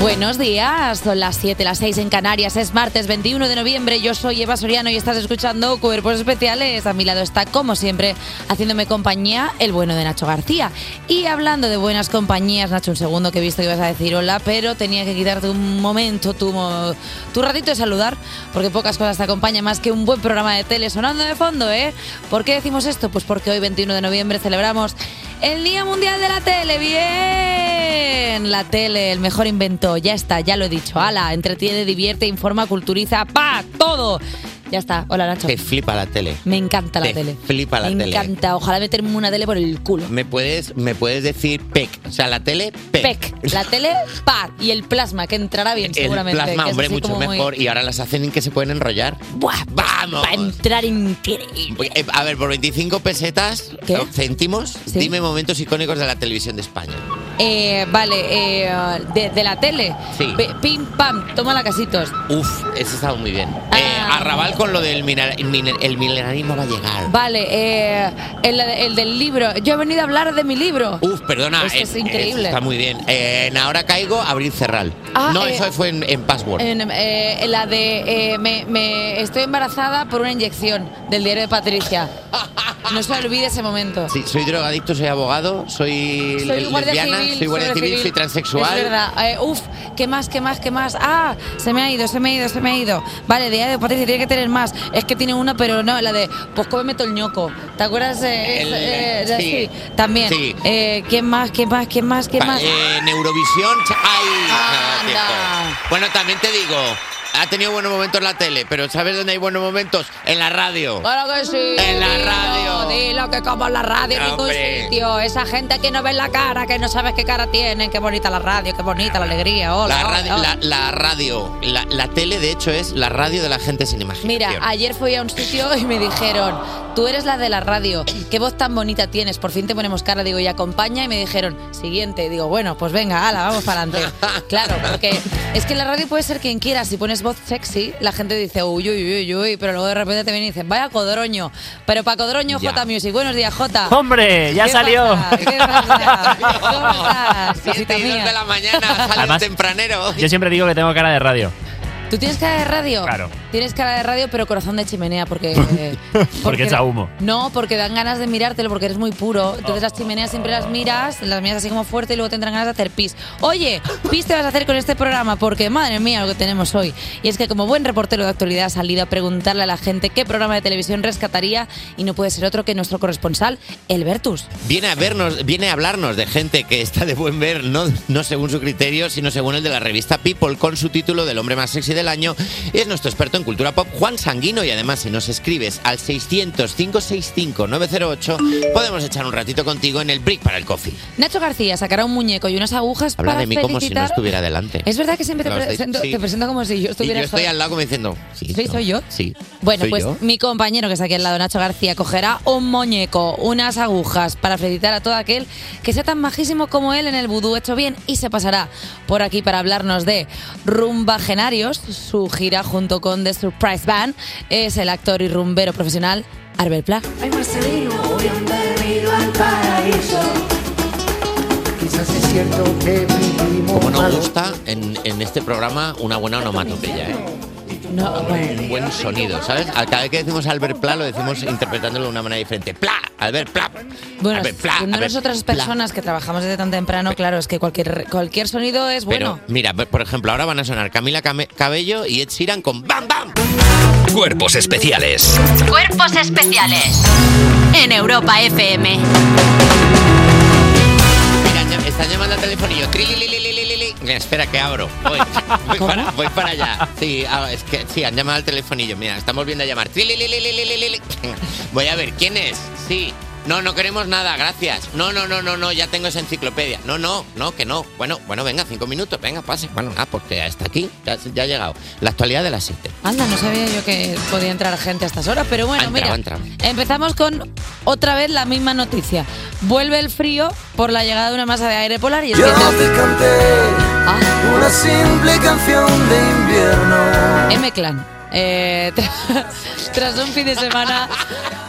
Buenos días, son las 7, las 6 en Canarias, es martes 21 de noviembre, yo soy Eva Soriano y estás escuchando Cuerpos Especiales. A mi lado está, como siempre, haciéndome compañía el bueno de Nacho García. Y hablando de buenas compañías, Nacho, un segundo que he visto que ibas a decir hola, pero tenía que quitarte un momento, tu, tu ratito de saludar, porque pocas cosas te acompañan más que un buen programa de tele sonando de fondo, ¿eh? ¿Por qué decimos esto? Pues porque hoy, 21 de noviembre, celebramos el Día Mundial de la Tele. ¡Bien! La tele, el mejor invento. Ya está, ya lo he dicho. Ala, entretiene, divierte, informa, culturiza. ¡Pa! ¡Todo! Ya está. Hola, Nacho. Te flipa la tele. Me encanta la Te tele. flipa la Me tele. encanta. Ojalá meterme una tele por el culo. Me puedes, me puedes decir PEC. O sea, la tele PEC. Pec. La tele, pa. Y el plasma, que entrará bien, El seguramente. plasma, que es hombre, mucho muy- mejor. Y ahora las hacen en que se pueden enrollar. ¡Buah! ¡Vamos! Va a entrar increíble. Eh, A ver, por 25 pesetas, ¿Qué? céntimos, Sí. dime momentos icónicos de la televisión de España. Eh, vale, eh, de, de la tele. Sí. Pim, pam, toma la casitos. Uf, ese estaba muy bien. Ah. Eh, Arrabal con lo del mina- el, milenarismo va a llegar. Vale, eh, el, el del libro. Yo he venido a hablar de mi libro. Uf, perdona. Esto es eh, increíble. está muy bien. Eh, en ahora caigo, Abril Cerral. Ah, no, eh, eso fue en, en Password. En, eh, en la de eh, me, me estoy embarazada por una inyección del diario de Patricia. No se olvide ese momento. Sí, soy drogadicto, soy abogado, soy, Soy lesbiana, civil, soy guardia civil, soy Es transexual. verdad. Eh, uf, ¿qué más, qué más, qué más? Ah, se me ha ido, se me ha ido, se me ha ido. Vale, diario de Patricia tiene que tener más. Es que tiene una, pero no, la de pues cómeme el ñoco. ¿Te acuerdas? Eh, El- eh, sí. sí, también. Sí. Eh, ¿Quién más, quién más, quién más, quién más? eh, en Eurovisión. nada, Anda. tiempo. Bueno, también te digo, ha tenido buenos momentos la tele, pero ¿sabes dónde hay buenos momentos? En la radio. Claro que sí. En la dilo, radio. Dilo que como en la radio en ningún sitio. Esa gente que no ve la cara, que no sabes qué cara tienen. Qué bonita la radio, qué bonita la alegría. Hola, La radio, hola. la, la radio, la, la tele de hecho es la radio de la gente sin imaginación. Mira, ayer fui a un sitio y me dijeron, tú eres la de la radio, qué voz tan bonita tienes, por fin te ponemos cara, digo, y acompaña, y me dijeron, siguiente, digo, bueno, pues venga, ala, vamos para adelante. Claro, porque es que en la radio puede ser quien quiera, si pones voz sexy, la gente dice, uy, uy, uy, uy, pero luego de repente te vienen y dicen, vaya codroño, pero para codroño, Ya. J Music, buenos días, J. ¡Hombre! ¡Ya ¿Qué salió! pasa? ¿Qué pasa? ¿Cómo estás? Siete Cosita y dos mía. de la mañana, sale Además, tempranero. Yo siempre digo que tengo cara de radio. ¿Tú tienes cara de radio? Claro. Tienes cara de radio, pero corazón de chimenea, porque. eh, Porque echa humo. No, porque dan ganas de mirártelo, porque eres muy puro. Entonces las chimeneas siempre las miras, las miras así como fuerte y luego tendrán ganas de hacer pis. Oye, pis te vas a hacer con este programa, porque madre mía lo que tenemos hoy. Y es que como buen reportero de actualidad ha salido a preguntarle a la gente qué programa de televisión rescataría y no puede ser otro que nuestro corresponsal, Elbertus. Viene a vernos, viene a hablarnos de gente que está de buen ver, no, no según su criterio, sino según el de la revista People, con su título del hombre más sexy del año. Es nuestro experto en cultura pop, Juan Sanguino, y además si nos escribes al 600-565-908, podemos echar un ratito contigo en el break para el coffee. Nacho García sacará un muñeco y unas agujas Habla para de mí como si no felicitar- estuviera delante. Es verdad que siempre te presento, dicho, sí. te presento como si yo Y estuviera yo estoy al lado como diciendo, sí, ¿Sí, soy yo? Sí. Bueno, pues yo. mi compañero que está aquí al lado, Nacho García, cogerá un muñeco, unas agujas para felicitar a todo aquel que sea tan majísimo como él en el vudú hecho bien y se pasará por aquí para hablarnos de Rumbagenarios, su gira junto con The Surprise Band, es el actor y rumbero profesional Arbel Pla. Ay Marcelino, bienvenido al paraíso. Quizás es cierto que vivimos Como nos gusta en, en este programa una buena onomatopeya, ¿eh? No, bueno. Un buen sonido, ¿sabes? Cada vez que decimos Albert Pla lo decimos interpretándolo de una manera diferente. ¡Pla! Albert Pla. Bueno, Albert Pla. siendo Albert nosotras Pla. personas que trabajamos desde tan temprano, claro, es que cualquier, cualquier sonido es bueno. Pero mira, por ejemplo, ahora van a sonar Camila Came- Cabello y Ed Sheeran con ¡Bam Bam! Cuerpos especiales Cuerpos especiales en Europa FM. Mira, están llamando al telefonillo. Trilililililili. Espera que abro. Voy, voy, para, voy para allá. Sí, ah, es que sí, han llamado al telefonillo. Mira, estamos viendo a llamar. Voy a ver, ¿quién es? Sí. No, no queremos nada, gracias. No, no, no, no, no, ya tengo esa enciclopedia. No, no, no, que no. Bueno, bueno, venga, cinco minutos, venga, pase. Bueno, nada, porque ya está aquí, ya, ya ha llegado. La actualidad de las siete. Anda, no sabía yo que podía entrar gente a estas horas, pero bueno, Ha entrado, mira. ha entrado. Empezamos con otra vez la misma noticia. Vuelve el frío por la llegada de una masa de aire polar y es que Yo te canté Una simple canción de invierno. M-Clan. Eh, tra- tras un fin de semana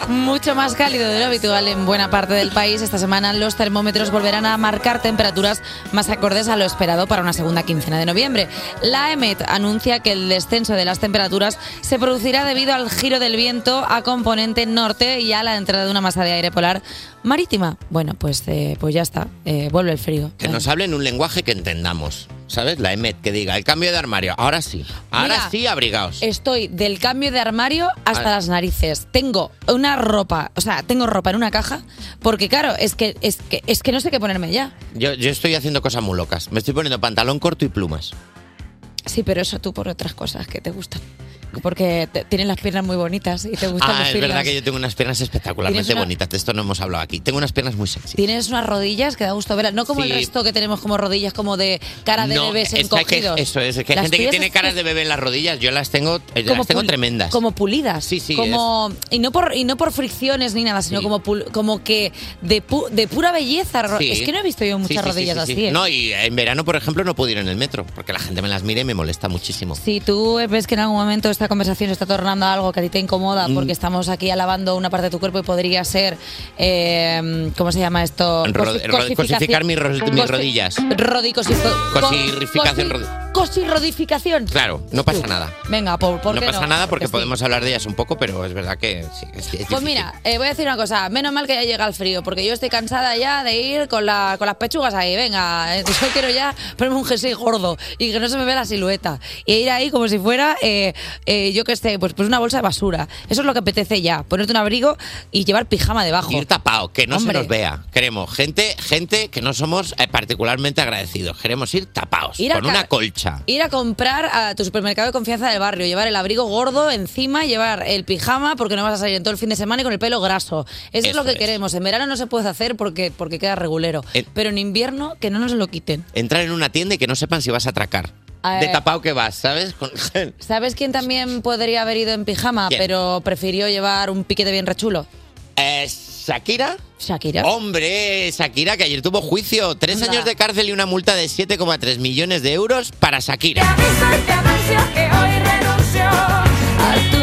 mucho más cálido de lo habitual en buena parte del país, esta semana los termómetros volverán a marcar temperaturas más acordes a lo esperado para una segunda quincena de noviembre. La EMET anuncia que el descenso de las temperaturas se producirá debido al giro del viento a componente norte y a la entrada de una masa de aire polar marítima. Bueno, pues, eh, pues ya está, eh, vuelve el frío. Que nos hablen un lenguaje que entendamos. ¿Sabes? La EMET que diga el cambio de armario. Ahora sí. Ahora Mira, sí, abrigaos. Estoy del cambio de armario hasta las narices. Tengo una ropa, o sea, tengo ropa en una caja, porque claro, es que, es que, es que no sé qué ponerme ya. Yo, yo estoy haciendo cosas muy locas. Me estoy poniendo pantalón corto y plumas. Sí, pero eso tú por otras cosas que te gustan. Porque te- tienes las piernas muy bonitas y te gustan Ah, es verdad que yo tengo unas piernas espectacularmente Tienes una- bonitas. De esto no hemos hablado aquí. Tengo unas piernas muy sexy. Tienes unas rodillas que da gusto verlas, no como Sí. el resto que tenemos como rodillas como de cara de No, bebés es que hay que- encogidos. eso es, es que hay Las gente que tuyas tiene es caras de bebé en las rodillas. Yo las tengo, eh, como las tengo pul- tremendas. Como pulidas. Sí, sí, Como, y, no por, y no por fricciones ni nada, sino como, pul- como que de, pu- de pura belleza. ro- Sí. Es que no he visto yo Sí, muchas sí, sí, rodillas sí, sí. así. ¿eh? No, y en verano, por ejemplo, no puedo ir en el metro, porque la gente me las mira y me molesta muchísimo. Si tú ves que en algún momento esta conversación se está tornando a algo que a ti te incomoda Mm. porque estamos aquí alabando una parte de tu cuerpo y podría ser, eh, ¿cómo se llama esto? Cosificar mis ro- mis rodillas. Rodicosificación. Cosirrificación rodi- Cosirrodificación. Claro, no pasa nada. Venga, ¿por, por no qué pasa no? nada porque podemos hablar de ellas un poco, pero es verdad que sí, es, es Pues mira, eh, voy a decir una cosa. Menos mal que ya llega el frío, porque yo estoy cansada ya de ir con, la, con las pechugas ahí. Venga, eh, yo quiero ya ponerme un jersey gordo y que no se me vea la silueta. Y ir ahí como si fuera, eh, eh, yo qué sé, pues, pues una bolsa de basura. Eso es lo que apetece ya. Ponerte un abrigo y llevar pijama debajo. Ir tapado, que no Hombre. se nos vea. Queremos gente, gente que no somos eh, particularmente agradecidos. Queremos ir tapados, Ir a con ca- una colcha. Ir a comprar a tu supermercado de confianza del barrio, llevar el abrigo gordo encima, llevar el pijama porque no vas a salir en todo el fin de semana y con el pelo graso. Eso, es lo que es. queremos. En verano no se puede hacer porque, porque queda regulero. En- Pero en invierno que no nos lo quiten. Entrar en una tienda y que no sepan si vas a atracar. Eh. De tapado que vas, ¿sabes? Con- ¿Sabes quién también podría haber ido en pijama, ¿Quién? pero prefirió llevar un piquete bien rechulo? Eh, Shakira. Shakira. Hombre, Shakira, que ayer tuvo juicio. Tres Anda. años de cárcel y una multa de 7,3 millones de euros para Shakira.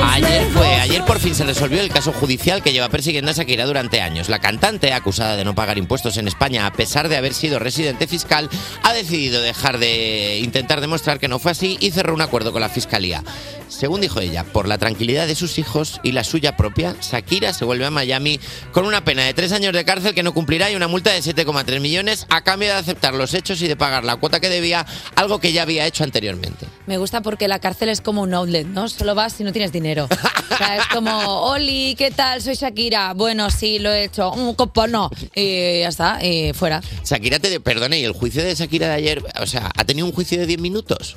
Ayer fue, ayer por fin se resolvió el caso judicial que lleva persiguiendo a Shakira durante años. La cantante, acusada de no pagar impuestos en España a pesar de haber sido residente fiscal, ha decidido dejar de intentar demostrar que no fue así y cerró un acuerdo con la fiscalía. Según dijo ella, por la tranquilidad de sus hijos y la suya propia, Shakira se vuelve a Miami con una pena de tres años de cárcel que no cumplirá y una multa de 7,3 millones a cambio de aceptar los hechos y de pagar la cuota que debía, algo que ya había hecho anteriormente. Me gusta porque la cárcel es como un outlet, ¿no? Solo vas si no tienes dinero. O sea, es como, Oli, ¿qué tal? Soy Shakira. Bueno, sí, lo he hecho. Un copo no. Y ya está, y fuera. Shakira, te perdone, y el juicio de Shakira de ayer, o sea, ha tenido un juicio de 10 minutos.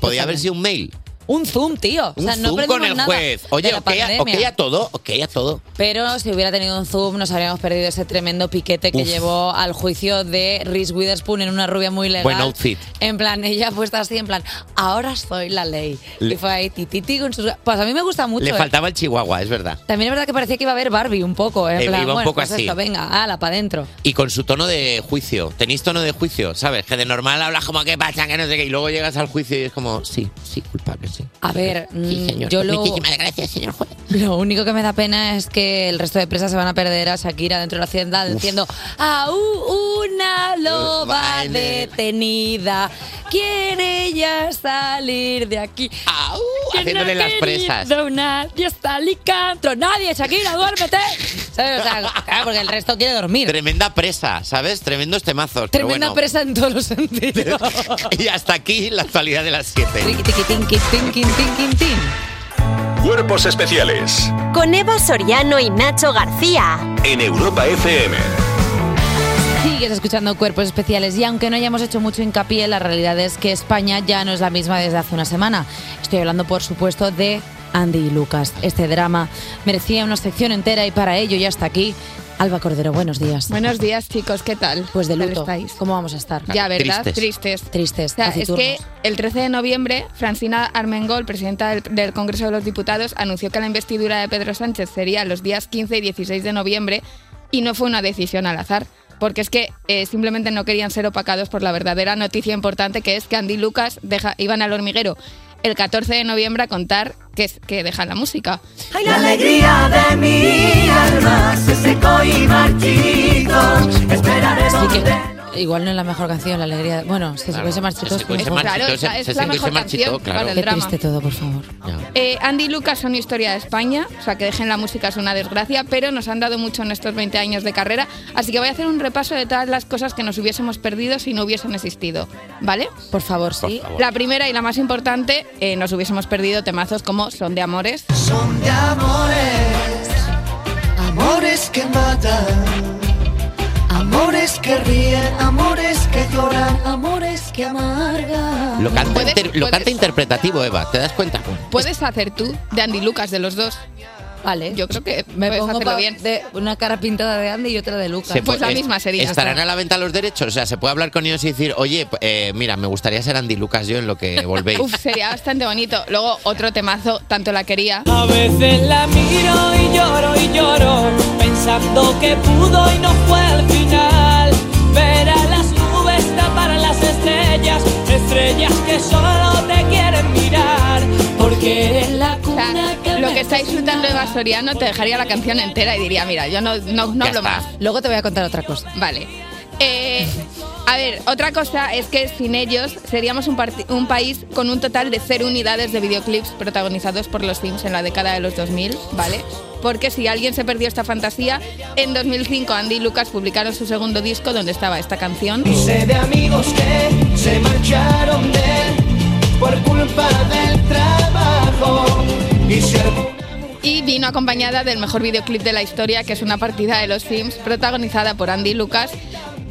Podía haber sido un mail. Un zoom, tío. Un o sea, no zoom con el nada juez. Oye, ok, a- ok a todo, ok a todo. Pero si hubiera tenido un zoom, nos habríamos perdido ese tremendo piquete que Uf. llevó al juicio de Reese Witherspoon en una rubia muy legal. Buen outfit. En plan, ella puesta así, en plan, ahora soy la ley. Le- y fue ahí, tititi con sus. Pues a mí me gusta mucho. Le ¿eh? faltaba el chihuahua, es verdad. También es verdad que parecía que iba a haber Barbie un poco. ¿eh? En Eh, plan, iba un bueno, poco pues así. esto, venga, ala, para adentro. Y con su tono de juicio. ¿Tenéis tono de juicio? ¿Sabes? Que de normal hablas como que pasa, que no sé qué. Y luego llegas al juicio y es como, sí, sí, culpable, sí. A ver, Sí, mm, señor. yo lo, Muchísimas gracias, señor juez. lo único que me da pena es que el resto de presas se van a perder a Shakira dentro de la hacienda diciendo ¡Au! Una loba detenida. Quiere ella salir de aquí. Au, haciéndole las presas. Nadie está licantro. Nadie, Shakira, duérmete. ¿Sabes? O sea, claro, porque el resto quiere dormir. Tremenda presa, ¿sabes? Tremendos temazos. pero Tremenda bueno. presa en todos los sentidos. Y hasta aquí la actualidad de las 7. Tinqui, tin. Cuerpos especiales Con Eva Soriano y Nacho García. en Europa FM. Sigues escuchando Cuerpos Especiales y aunque no hayamos hecho mucho hincapié, la realidad es que España ya no es la misma desde hace una semana. Estoy hablando, por supuesto, de Andy y Lucas. Este drama merecía una sección entera y para ello ya está aquí Alba Cordero. Buenos días. Buenos días, chicos, ¿qué tal? Pues de ¿Qué tal luto. estáis? ¿Cómo vamos a estar? Ya, ¿verdad? Tristes. Tristes. Tristes, O sea, es que el 13 de noviembre, Francina Armengol, presidenta del, del Congreso de los Diputados, anunció que la investidura de Pedro Sánchez sería los días 15 y 16 de noviembre y no fue una decisión al azar. porque es que eh, simplemente no querían ser opacados por la verdadera noticia importante que es que Andy Lucas deja, iban al hormiguero el 14 de noviembre a contar que, que dejan la música. Ay, la alegría de mi alma se secó y marchito. Esperaré donde... que igual no es la mejor canción, la alegría. Bueno, se Claro, secó y se marchitó. se es se Claro, se- esa es se la mejor marchitó, canción claro. Qué drama. triste todo, por favor. Eh, Andy y Lucas son historia de España, o sea que dejen la música es una desgracia, pero nos han dado mucho en estos 20 años de carrera, así que voy a hacer un repaso de todas las cosas que nos hubiésemos perdido si no hubiesen existido, ¿vale? Por favor, Por sí. favor. La primera y la más importante, eh, nos hubiésemos perdido temazos como Son de Amores, Son de amores, amores que matan, amores que ríen, amores que lloran, amores que amargan. Lo canta, Puedes- inter- lo puedes- canta interpretativo, Eva, ¿te das cuenta? ¿puedes hacer tú de Andy Lucas de los dos? Vale. Yo creo que me puedes pongo hacerlo pa- bien. de una cara pintada de Andy y otra de Lucas. Se Pues la puede- misma sería. ¿Estarán a la venta los derechos? O sea, se puede hablar con ellos y decir, oye, p- eh, mira, me gustaría ser Andy Lucas yo en lo que volvéis. Uf, sería bastante bonito. Luego otro temazo, tanto la quería. A veces la miro y lloro y lloro, pensando que pudo y no fue al final. Ver a las que está disfrutando Eva Soriano te dejaría la canción entera y diría, mira, yo no, no, no hablo está. más. Luego te voy a contar otra cosa. Vale. Eh, a ver, otra cosa es que sin ellos seríamos un, país con un total de cero unidades de videoclips protagonizados por los Sims en la década de los 2000, ¿vale? Porque si alguien se perdió esta fantasía, en 2005 Andy y Lucas publicaron su segundo disco donde estaba esta canción. Y sé de amigos que se marcharon de él por culpa del trabajo. Y vino acompañada del mejor videoclip de la historia, que es una partida de los Sims protagonizada por Andy Lucas,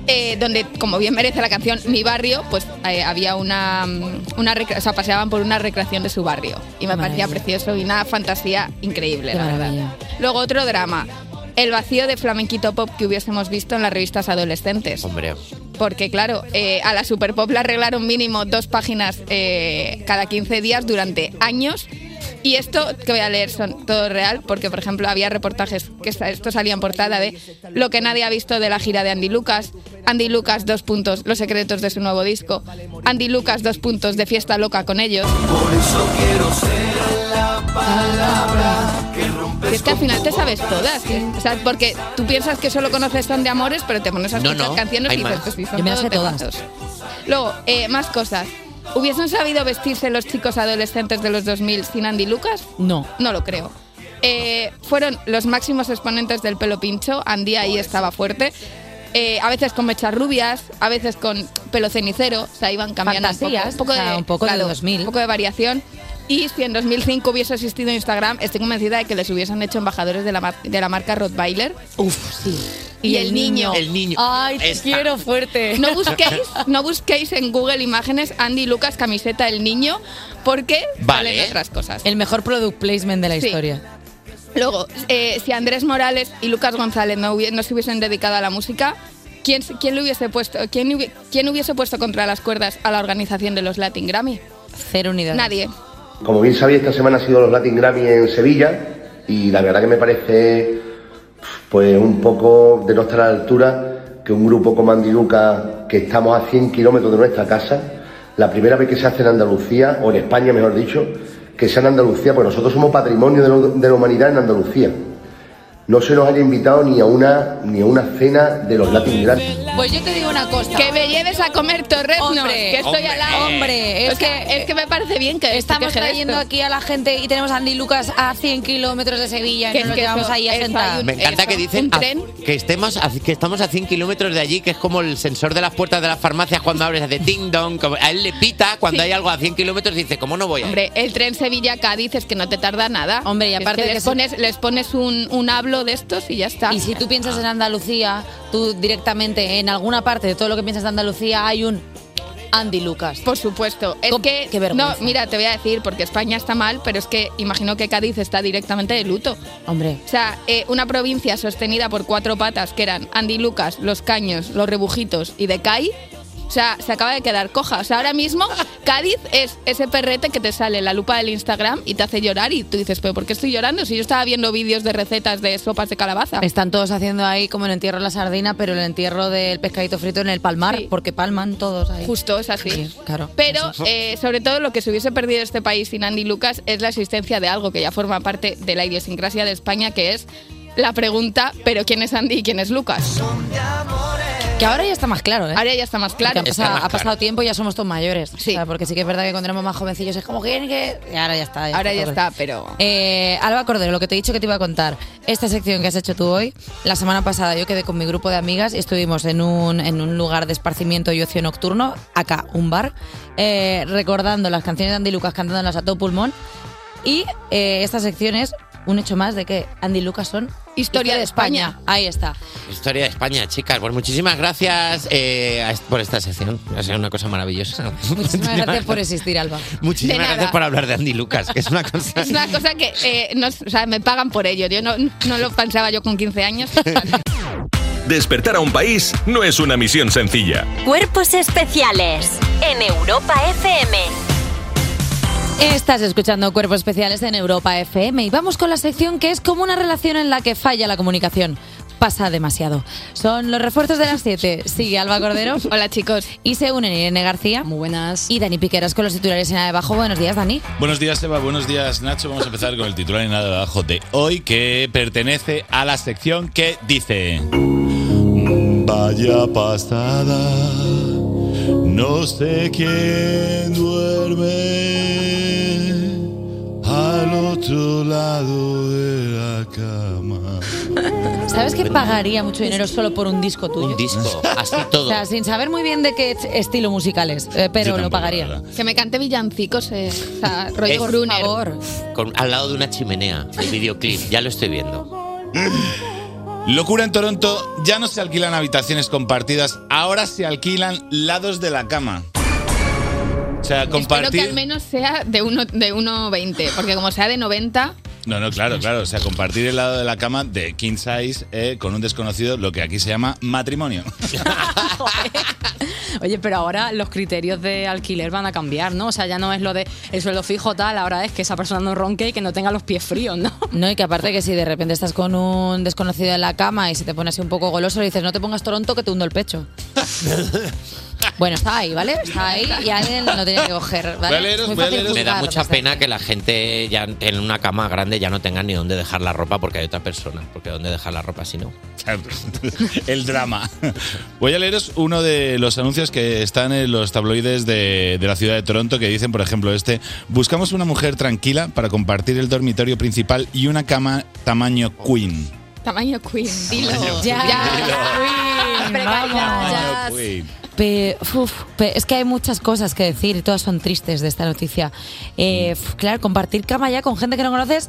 eh, donde, como bien merece la canción Mi Barrio, pues eh, había una, mm, una o sea, paseaban por una recreación de su barrio. Y me parecía precioso y una fantasía increíble, Qué la verdad. maravilla. Luego otro drama. El vacío de flamenquito pop que hubiésemos visto en las revistas adolescentes. Hombre, Porque, claro, eh, a la Super Pop le arreglaron mínimo dos páginas eh, cada 15 días durante años. Y esto que voy a leer son todo real, porque, por ejemplo, había reportajes que esto salía en portada de lo que nadie ha visto de la gira de Andy Lucas. Andy Lucas, dos puntos, los secretos de su nuevo disco. Andy Lucas, dos puntos, de fiesta loca con ellos. por eso quiero ser la palabra que rompe Y es que al final te sabes todas. ¿eh? O sea, porque tú piensas que solo conoces Son de Amores, pero te pones a No, escuchar no, canciones hay y dices, pues sí, son Yo me las sé todas. Luego, eh, más cosas. ¿Hubiesen sabido vestirse los chicos adolescentes de los 2000 sin Andy Lucas? No. No lo creo. Eh, fueron los máximos exponentes del pelo pincho. Andy ahí estaba fuerte. Eh, a veces con mechas rubias, a veces con pelo cenicero. O sea, iban cambiando un poco, Fantasías, un poco o sea, un poco de 2000. Un poco de variación. Y si en 2005 hubiese existido Instagram, estoy convencida de que les hubiesen hecho embajadores de la, mar- de la marca Rottweiler. Uf, sí. Y el niño. el niño. Ay, te Esta. quiero fuerte. No busquéis, no busquéis en Google Imágenes Andy Lucas camiseta del niño, porque Vale. salen otras cosas. El mejor product placement de la Sí. historia. Luego, eh, si Andrés Morales y Lucas González no, se hubiesen dedicado a la música, ¿quién, quién le hubiese puesto, quién, hubi- quién hubiese puesto contra las cuerdas a la organización de los Latin Grammy? Cero unidades. Nadie. Como bien sabéis, esta semana ha sido los Latin Grammy en Sevilla y la verdad que me parece pues un poco de no estar a la altura que un grupo como Andy Luca, que estamos a 100 kilómetros de nuestra casa, la primera vez que se hace en Andalucía, o en España mejor dicho, que sea en Andalucía, pues nosotros somos patrimonio de la humanidad en Andalucía. No se nos haya invitado ni a una ni a una cena de los Latin Grammy. Pues yo te digo una cosa. Que me lleves a comer torreznos, Hombre, que estoy hombre, al lado. hombre, es O sea, que- es que me parece bien que Estamos que de trayendo esto. aquí a la gente y tenemos a Andy Lucas a 100 kilómetros de Sevilla y Que nos que eso- ahí a sentar. Me encanta Eso, que dicen a- que, estemos a- que estamos a 100 kilómetros de allí, que es como el sensor de las puertas de las farmacias cuando abres, hace ding dong. como- a él le pita cuando Sí. hay algo a 100 kilómetros y dice, ¿cómo no voy a? Hombre, el tren Sevilla-Cádiz es que no te tarda nada. Hombre, y aparte que les, pones, les pones un, un hablo de estos y ya está. Y si tú piensas en Andalucía, tú directamente en alguna parte de todo lo que piensas de Andalucía hay un Andy Lucas. Por supuesto. Es Com- que. qué vergüenza. No, mira, te voy a decir, porque España está mal, pero es que imagino que Cádiz está directamente de luto. Hombre, O sea, eh, una provincia sostenida por cuatro patas que eran Andy Lucas, Los Caños, Los Rebujitos y Decay, O sea, se acaba de quedar coja. O sea, ahora mismo Cádiz es ese perrete que te sale en la lupa del Instagram y te hace llorar y tú dices, pero ¿por qué estoy llorando si yo estaba viendo vídeos de recetas de sopas de calabaza? Están todos haciendo ahí como el entierro de la sardina, pero el entierro del pescadito frito en el palmar, porque palman todos ahí. Justo, es así. Sí, claro. Pero, eh, sobre todo, lo que se hubiese perdido este país sin Andy Lucas es la existencia de algo que ya forma parte de la idiosincrasia de España, que es la pregunta, ¿pero quién es Andy y quién es Lucas? Que ahora ya está más claro, ¿eh? Ahora ya está más claro. Porque ha pasado, ha pasado tiempo y ya somos todos mayores. Sí. porque sí que es verdad que cuando éramos más jovencillos es como que... que- Y ahora ya está. Ahora ya todo. está, pero... Eh, Alba Cordero, lo que te he dicho que te iba a contar. Esta sección que has hecho tú hoy, la semana pasada yo quedé con mi grupo de amigas y estuvimos en un, en un lugar de esparcimiento y ocio nocturno, acá, un bar, eh, recordando las canciones de Andy Lucas cantándolas a todo pulmón. Y eh, esta sección es un hecho más de que Andy Lucas son historia de España. Ahí está. Historia de España, chicas. Pues muchísimas gracias eh, a por esta sección. Ha sido una cosa maravillosa. Muchísimas gracias por existir, Alba. Muchísimas De nada. gracias por hablar de Andy Lucas, que es una cosa... Es una cosa que eh, no, o sea, me pagan por ello. Yo no, no lo pensaba yo con 15 años. Despertar a un país no es una misión sencilla. Cuerpos especiales en Europa FM. Estás escuchando Cuerpos Especiales en Europa FM y vamos con la sección que es como una relación en la que falla la comunicación. Pasa demasiado. Son los refuerzos de las 7. Sigue Alba Cordero. Hola chicos. Y se unen Irene García. Muy buenas. Y Dani Piqueras con los titulares en la de abajo. Buenos días, Dani. Buenos días, Eva. Buenos días, Nacho. Vamos a empezar con el titular en nada de abajo de hoy, que pertenece a la sección que dice: Vaya pasada, no sé quién duerme otro lado de la cama. ¿Sabes que pagaría mucho dinero solo por un disco tuyo? Un disco, así O todo. sea, sin saber muy bien de qué estilo musical es, eh, pero lo pagaría. que me cante villancicos, eh, o sea, rollo Es- Gruner. Con- al lado de una chimenea, el videoclip. Ya lo estoy viendo. Locura en Toronto, ya no se alquilan habitaciones compartidas, ahora se alquilan lados de la cama. O sea, Espero que al menos sea de 1 de 1,20, porque como sea de 90, No, no, claro, claro. O sea, compartir el lado de la cama de king size eh, con un desconocido, lo que aquí se llama matrimonio. Oye, pero ahora los criterios de alquiler van a cambiar, ¿no? O sea, ya no es lo de el sueldo fijo tal, ahora es que esa persona no ronque y que no tenga los pies fríos, ¿no? No, y que aparte que si de repente estás con un desconocido en la cama y se te pone así un poco goloso, le dices, no te pongas Toronto que te hundo el pecho. bueno, está ahí, ¿vale? Está ahí y alguien lo tiene que coger, ¿vale? Es muy fácil Me da mucha pena que la gente ya en una cama grande ya no tenga ni dónde dejar la ropa porque hay otra persona. Porque dónde dejar la ropa si no. el drama. Voy a leeros uno de los anuncios que están en los tabloides de, de la ciudad de Toronto que dicen, por ejemplo, este, buscamos una mujer tranquila para compartir el dormitorio principal y una cama tamaño queen. tamaño Queen, dilo. Tamaño Ya, Queen, Hombre, vamos. ya, ya. Pe- uf, pe- es que hay muchas cosas que decir y todas son tristes de esta noticia. Eh, f- claro, compartir cama ya con gente que no conoces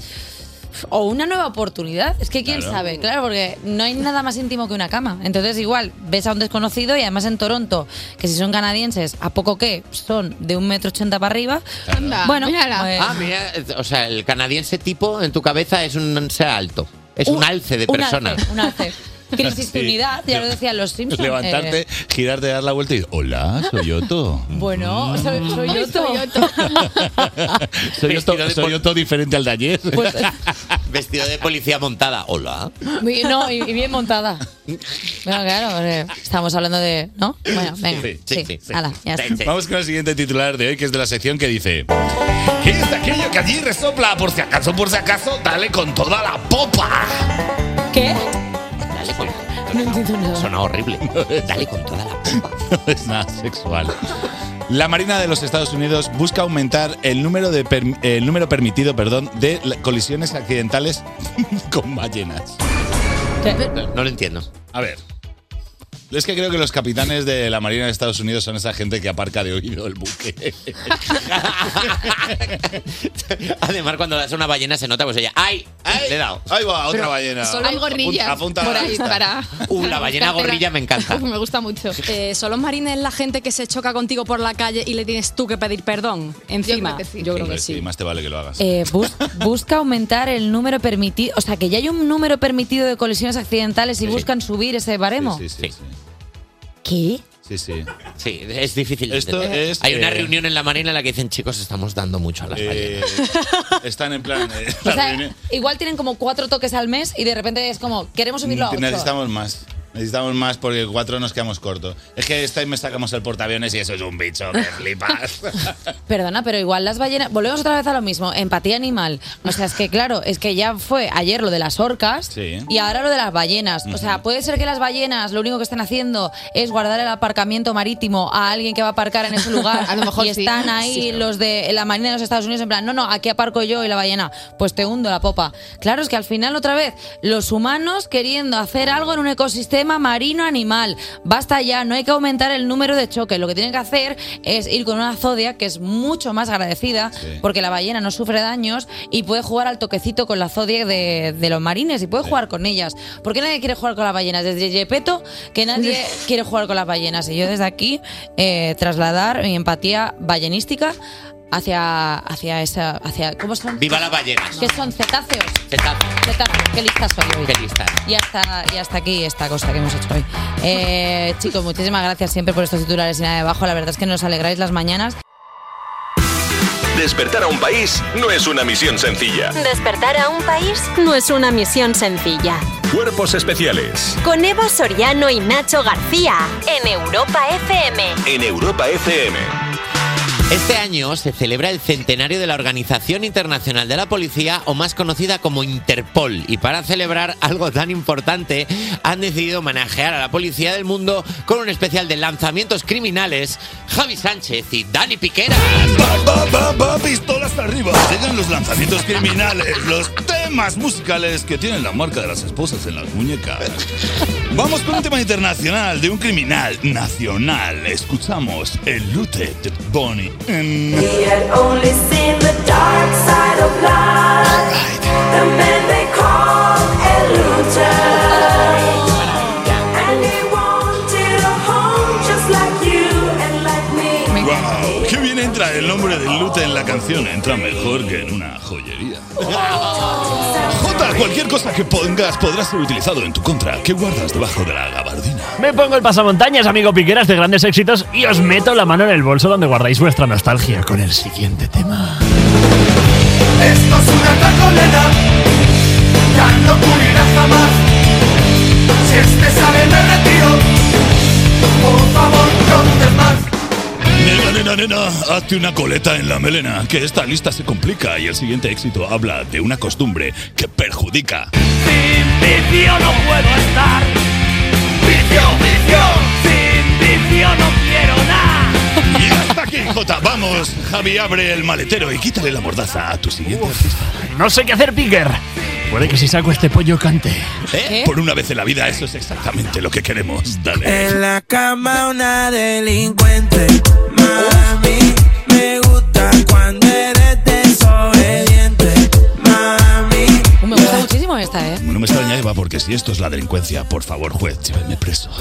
f- o una nueva oportunidad. Es que quién Claro. sabe, claro, porque no hay nada más íntimo que una cama. Entonces, igual ves a un desconocido y además en Toronto, que si son canadienses, a poco que son de un metro ochenta para arriba. Anda, bueno, mírala. pues- Ah, mira, o sea, el canadiense tipo en tu cabeza es un ser alto. Es un, alce de un persona. alce, un alce. Crisis de unidad, ya lo decían los Simpsons. Levantarte, Eh, girarte, dar la vuelta y hola, soy Otto. bueno, soy, soy soy Otto. soy Otto, soy Otto diferente al de ayer. Pues, Vestido de policía montada. Hola. Muy- No, y, y bien montada. Bueno, claro, porque estamos hablando de. ¿No? Bueno, venga. Sí, Sí, sí, sí. Hala, ya está. Vamos con el siguiente titular de hoy, que es de la sección que dice: ¿Qué es aquello que allí resopla? Por si acaso, por si acaso, dale con toda la popa. ¿Qué? Dale con No entiendo nada. Suena horrible. Dale con toda la pompa. No es nada sexual. La Marina de los Estados Unidos busca aumentar el número, de per- el número permitido perdón, de colisiones accidentales con ballenas. No, no lo entiendo. A ver. Es que creo que los capitanes de la Marina de Estados Unidos son esa gente que aparca de oído el buque. Además, cuando das a una ballena se nota, pues ella, ¡ay! Le he dado. Ahí va, otra Pero ballena. Solo hay gorrillas Apunta- apunta por la ahí para... Uh, la ballena gorrilla me encanta. Me gusta mucho. Eh, ¿Son los marines la gente que se choca contigo por la calle y le tienes tú que pedir perdón encima? creo que sí. Yo creo que sí. más te vale que lo hagas. Eh, bus- busca aumentar el número permitido. O sea, que ya hay un número permitido de colisiones accidentales y buscan subir ese baremo. Sí, sí, sí. Sí. ¿Qué? Sí, sí. Sí, es difícil. de Esto entender. es, Hay una eh, reunión en la marina en la que dicen, chicos, estamos dando mucho a las Eh, ballenas. están en plan. eh, O la sea, reunión- igual tienen como cuatro toques al mes y de repente es como, queremos subirlo a ocho. Necesitamos más. Necesitamos más porque cuatro nos quedamos cortos. Es que esta vez me sacamos el portaaviones y eso es un bicho que flipas. Perdona, pero igual las ballenas. Volvemos otra vez a lo mismo. Empatía animal. O sea, es que claro, es que ya fue ayer lo de las orcas Sí. y ahora lo de las ballenas. O sea, puede ser que las ballenas lo único que están haciendo es guardar el aparcamiento marítimo a alguien que va a aparcar en ese lugar. A lo mejor y sí. están ahí Sí. los de la Marina de los Estados Unidos en plan, no, no, aquí aparco yo y la ballena. Pues te hundo la popa. Claro, es que al final otra vez, los humanos queriendo hacer algo en un ecosistema marino animal. Basta ya, no hay que aumentar el número de choques. Lo que tienen que hacer es ir con una zodia que es mucho más agradecida porque la ballena no sufre daños y puede jugar al toquecito con la zodia de, de los marines y puede jugar con ellas. ¿Por qué nadie quiere jugar con las ballenas? Desde Yepeto que nadie quiere jugar con las ballenas. Y yo desde aquí eh, trasladar mi empatía ballenística hacia hacia esa hacia ¿cómo son? ¡Viva las ballenas! ¿Qué son cetáceos? Cetáceos. Cetáceos. Qué lista soy hoy. Qué lista. Y hasta, y hasta aquí esta cosa que hemos hecho hoy. Eh, chicos, muchísimas gracias siempre por estos titulares y nada debajo. La verdad es que nos alegráis las mañanas. Despertar a un país no es una misión sencilla. Despertar a un país no es una misión sencilla. Cuerpos especiales Con Eva Soriano y Nacho García en Europa FM. en Europa FM. Este año se celebra el centenario de la Organización Internacional de la Policía, o más conocida como Interpol. Y para celebrar algo tan importante, han decidido homenajear a la policía del mundo con un especial de lanzamientos criminales. Javi Sánchez y Dani Piquera. Va, va, va, pistolas arriba. Llegan los lanzamientos criminales, los temas musicales que tienen la marca de las esposas en las muñecas. Vamos con un tema internacional de un criminal nacional. Escuchamos el lute de Bonnie. He lute en la canción! Entra mejor que en una joyería. Jota, cualquier cosa que pongas podrá ser utilizado en tu contra. ¿Qué guardas debajo de la gabardina? Me pongo el pasamontañas, amigo Piqueras, de grandes éxitos y os meto la mano en el bolso donde guardáis vuestra nostalgia con el siguiente tema. Esto es un atraco, nena. Ya no ocurrirá jamás. Si este sale, me retiro. Por favor, no te más. Nena, nena, nena, hazte una coleta en la melena, que esta lista se complica y el siguiente éxito habla de una costumbre que perjudica. Sin vicio no puedo estar. Vicio, vicio. Sin vicio no quiero nada. Y hasta aquí, Jota. Vamos, Javi, abre el maletero y quítale la mordaza a tu siguiente artista. No sé qué hacer, Piquer. Puede que si saco este pollo cante. ¿Eh? Por una vez en la vida, eso es exactamente lo que queremos. Dale. En la cama una delincuente. Mami, me gusta cuando eres desobediente. Mami. Me gusta muchísimo esta, ¿eh? No me extraña, Eva, porque si esto es la delincuencia, por favor, juez, lléveme preso.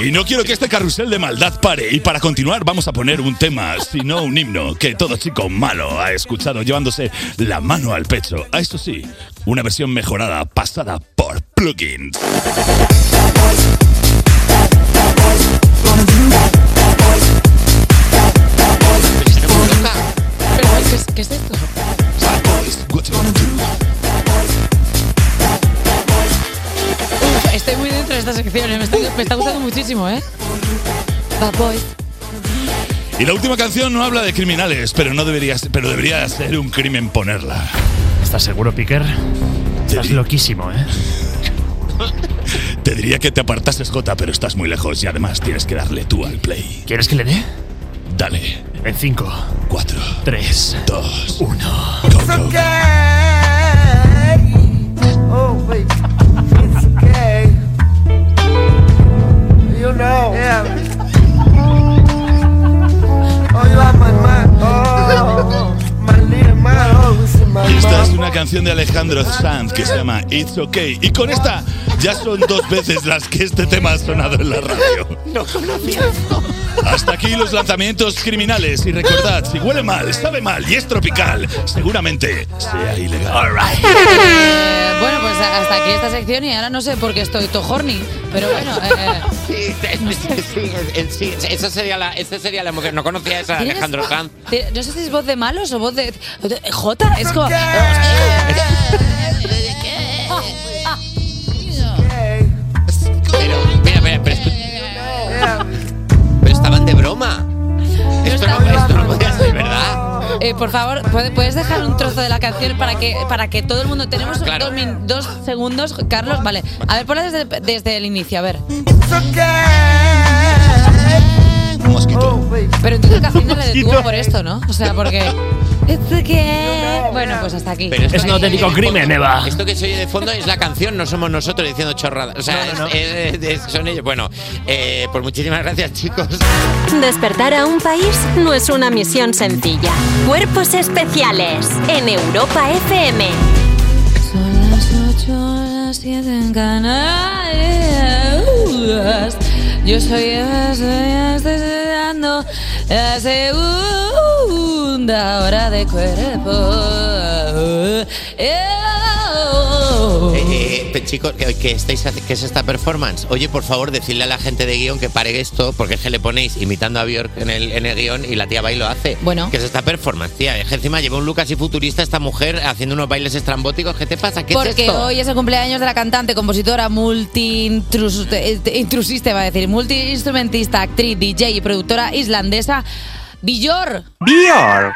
Y no quiero que este carrusel de maldad pare. Y para continuar, vamos a poner un tema, si no un himno, que todo chico malo ha escuchado llevándose la mano al pecho. A eso sí, una versión mejorada, pasada por plugins. Pero, ¿qué es, qué es esto? Uf, estoy muy dentro de esta sección, ¿eh? me, está, me está gustando muchísimo, ¿eh? Bad Boy. Y la última canción no habla de criminales, pero no debería, pero debería ser un crimen ponerla. ¿Estás seguro, Piquer? Estás loquísimo, ¿eh? Te diría que te apartases, Jota, pero estás muy lejos y además tienes que darle tú al play. ¿Quieres que le dé? Dale. En 5, 4, 3, 2, 1. It's okay. Oh, wait. It's okay. You know. Yeah. Oh, you are my Esta es una canción de Alejandro Sanz que se llama It's Okay. Y con esta ya son dos veces las que este tema ha sonado en la radio. No conocía. Hasta aquí los lanzamientos criminales. Y recordad, si huele mal, sabe mal y es tropical, seguramente sea ilegal. Eh, bueno, pues hasta aquí esta sección y ahora no sé por qué estoy to horny, pero bueno. eh, Sí, sí, sí, sí, esa sería la, esa sería la mujer. No conocía a esa ¿Tienes- Alejandro Sanz. no sé si es voz de malos o voz de. de- J, es como. Esto no, esto no podía ser verdad. Eh, por favor, ¿puede- ¿puedes dejar un trozo de la canción para que, para que todo el mundo. Tenemos Claro. dos, min- dos segundos, Carlos. Vale. A ver, ponla desde, desde el inicio, a ver. Pero entiendo que a Hacienda le detuvo por esto, ¿no? O sea, porque. It's okay. Bueno, pues hasta aquí. Pero esto Es un que- auténtico crimen, Eva. Esto que se oye de fondo es la canción, no somos nosotros diciendo chorradas. O sea, es- es- es- son ellos. Bueno, eh, pues muchísimas gracias, chicos. Despertar a un país no es una misión sencilla. Cuerpos especiales en Europa FM. Son las 8, las 7 en Canarias. Yo soy Eva, soy estoy dando la segunda hora de cuerpo. Eh, eh, pe- chicos, que, que estáis, ¿qué es esta performance? Oye, por favor, decidle a la gente de guion que pare esto, porque es que le ponéis imitando a Björk en el, en el guion y la tía va y lo hace. Bueno. ¿Qué es esta performance, tía? Es que encima lleva un look así futurista esta mujer haciendo unos bailes estrambóticos. ¿Qué te pasa? ¿Qué Porque es esto? hoy es el cumpleaños de la cantante, compositora, multi-intrusista, va a decir, multi-instrumentista, actriz, DJ y productora islandesa, Björk. Bior.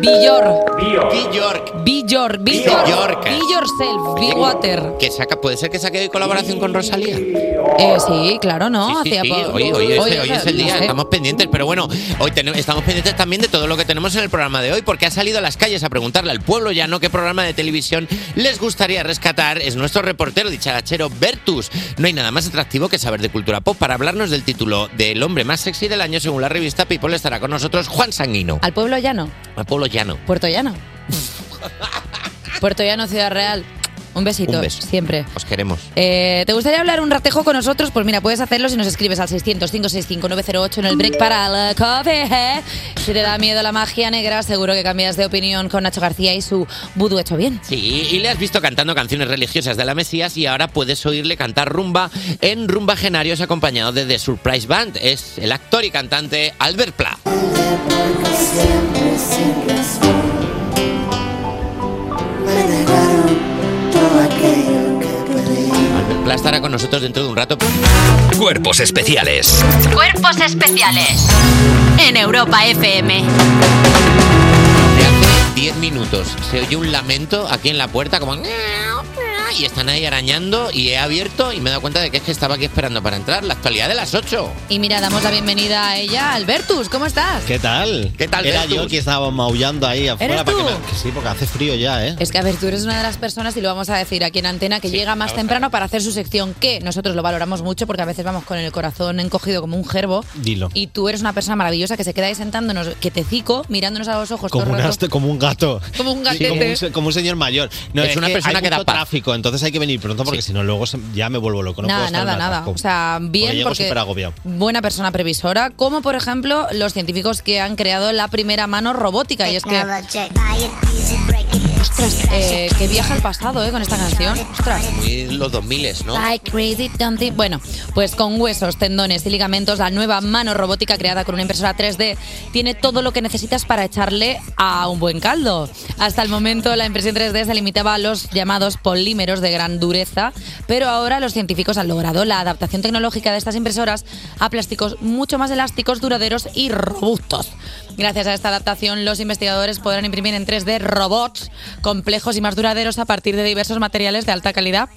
Björk. Björk. Björk. Be yourself. Be water. Que saca, ¿Puede ser que saque hoy colaboración con Rosalía? Eh, sí, claro, ¿no? Sí, sí, Hacía sí. Hoy, hoy es, hoy hoy es el no día, sé. estamos pendientes, pero bueno, hoy tenemos- estamos pendientes también de todo lo que tenemos en el programa de hoy, porque ha salido a las calles a preguntarle al pueblo llano qué programa de televisión les gustaría rescatar. Es nuestro reportero dicharachero Bertus. No hay nada más atractivo que saber de cultura pop. Para hablarnos del título del hombre más sexy del año, según la revista People, estará con nosotros Juan Sanguino. Al pueblo llano. Al pueblo llano. Puerto Llano. Puerto Llano, Ciudad Real. Un besito. Un beso. Siempre. Os queremos. Eh, ¿Te gustaría hablar un ratejo con nosotros? Pues mira, puedes hacerlo si nos escribes al 600-565-908 en el break para la coffee. ¿eh? Si te da miedo la magia negra, seguro que cambias de opinión con Nacho García y su vudú hecho bien. Sí, y le has visto cantando canciones religiosas de la Mesías y ahora puedes oírle cantar rumba en Rumba Genarios acompañado de The Surprise Band. Es el actor y cantante Albert Pla. Siempre así. Me negaron todo aquello que pedí. Estará con nosotros dentro de un rato. Cuerpos especiales. Cuerpos especiales en Europa FM. De hace 10 minutos se oye un lamento aquí en la puerta como... Y están ahí arañando y he abierto y me he dado cuenta de que es que estaba aquí esperando para entrar. La actualidad de las 8. Y mira, damos la bienvenida a ella, Albertus. ¿Cómo estás? ¿Qué tal? ¿Qué tal, Era Bertus? yo que estaba maullando ahí afuera ¿Eres para que tú? me- que sí, porque hace frío ya, ¿eh? Es que, a ver, tú eres una de las personas, y lo vamos a decir aquí en antena, que llega más temprano para hacer su sección, que nosotros lo valoramos mucho porque a veces vamos con el corazón encogido como un gerbo. Dilo. Y tú eres una persona maravillosa que se queda ahí sentándonos, que te cico, mirándonos a los ojos Como, todo un el rato. aste- como un gato. Como un Sí, gatete. como, un, se- como un señor mayor. No, Es una persona hay que da mucho paz. tráfico, entonces hay que venir pronto porque si no luego se- ya me vuelvo loco. No puedo nada, nada, nada. O sea, bien Porque buena persona previsora, como por ejemplo los científicos que han creado la primera mano robótica. Y es que, ostras, eh, que viaja al pasado, ¿eh? Con esta canción. Ostras. Muy los 2000, ¿no? Like crazy. Bueno, pues con huesos, tendones y ligamentos, la nueva mano robótica creada con una impresora 3D tiene todo lo que necesitas para echarle a un buen caldo. Hasta el momento la impresión 3D se limitaba a los llamados polímeros de gran dureza, pero ahora los científicos han logrado la adaptación tecnológica de estas impresoras a plásticos mucho más elásticos, duraderos y robustos. Gracias a esta adaptación, los investigadores podrán imprimir en 3D robots complejos y más duraderos a partir de diversos materiales de alta calidad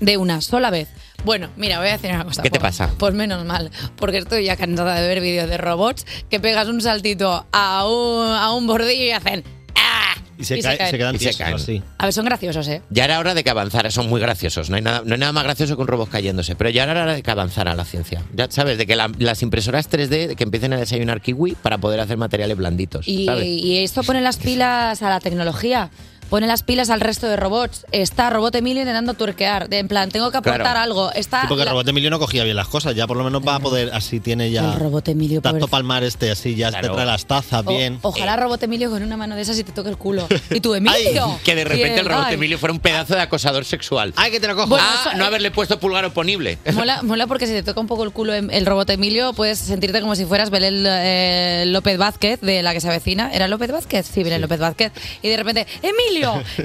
de una sola vez. Bueno, mira, voy a decir una cosa. ¿Qué te pues- pasa? Pues menos mal, porque estoy ya cansada de ver vídeos de robots que pegas un saltito a un, a un bordillo y hacen... ¡ah! Y se, y cae- caen. se quedan Y se caen. así. A ver, son graciosos, ¿eh? Ya era hora de que avanzara, son muy graciosos. No hay nada, no hay nada más gracioso que un robot cayéndose. Pero ya era hora de que avanzara la ciencia. Ya sabes, de que la- las impresoras 3D que empiecen a desayunar kiwi para poder hacer materiales blanditos. Y, ¿sabes? y esto pone las pilas a la tecnología. Pone las pilas al resto de robots. Está Robot Emilio intentando tuerquear. De, en plan, tengo que aportar Claro. algo. Está Sí, porque el la- robot Emilio no cogía bien las cosas, ya por lo menos va a poder, así tiene ya... El robot Emilio, Tanto palmar este, así ya te trae las tazas O- bien. ojalá Robot Emilio con una mano de esas y te toque el culo. Y tú, Emilio. Que de repente el robot ay, Emilio fuera un pedazo de acosador sexual. ¡Ay, que te lo cojo! Bueno, ah, eso- no haberle puesto pulgar oponible. Mola, mola porque si te toca un poco el culo em- el robot Emilio, puedes sentirte como si fueras Belén eh, López Vázquez, de la que se avecina. ¿Era López Vázquez? Sí, Belén López Vázquez. Y de repente, ¡Emilio!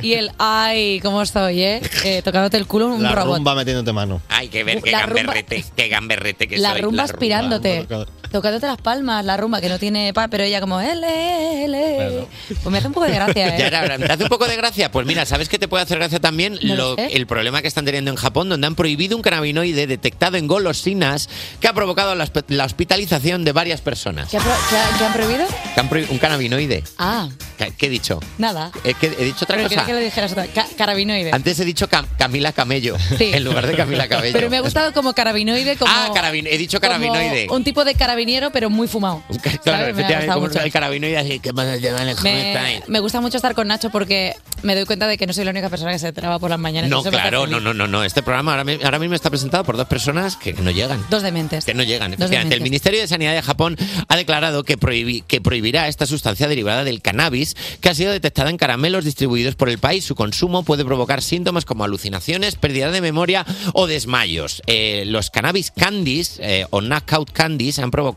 Y él, ¡ay, cómo estoy, eh! Eh, tocándote el culo un La robot. rumba metiéndote mano. Hay que ver qué La rumba- gamberrete, qué gamberrete que la soy. rumba aspirándote, tocándote las palmas, la rumba que no tiene pa, pero ella como L, L. Pues me hace un poco de gracia, ¿eh? Ya ¿Te hace un poco de gracia? Pues mira, ¿sabes qué te puede hacer gracia también? No lo Lo- sé. el problema que están teniendo en Japón, donde han prohibido un cannabinoide detectado en golosinas que ha provocado la, la hospitalización de varias personas. ¿Qué, ha pro- qué ha- qué han prohibido? Que han prohi- un cannabinoide. Ah, ¿Qué, qué he dicho? nada. Eh, ¿qué- ¿He dicho otra Pero cosa? que le dijeras otra. Ca- carabinoide. Antes he dicho Cam- Camila Camello, Sí. en lugar de Camila Cabello. Pero me ha gustado como carabinoide, como. Ah, carabin- he dicho carabinoide. un tipo de carabiniero, pero muy fumado. Claro, efectivamente, como el carabinoide así, ¿qué pasa, Me, me gusta mucho estar con Nacho porque me doy cuenta de que no soy la única persona que se traba por las mañanas. No, claro, no, no, no, no. Este programa ahora, ahora mismo está presentado por dos personas que no llegan. Dos dementes. Que no llegan, efectivamente. El. Ministerio de Sanidad de Japón ha declarado que, prohibi- que prohibirá esta sustancia derivada del cannabis que ha sido detectada en caramelos distribuidos por el país. Su consumo puede provocar síntomas como alucinaciones, pérdida de memoria o desmayos. Eh, los cannabis candies eh, o knockout candies han provocado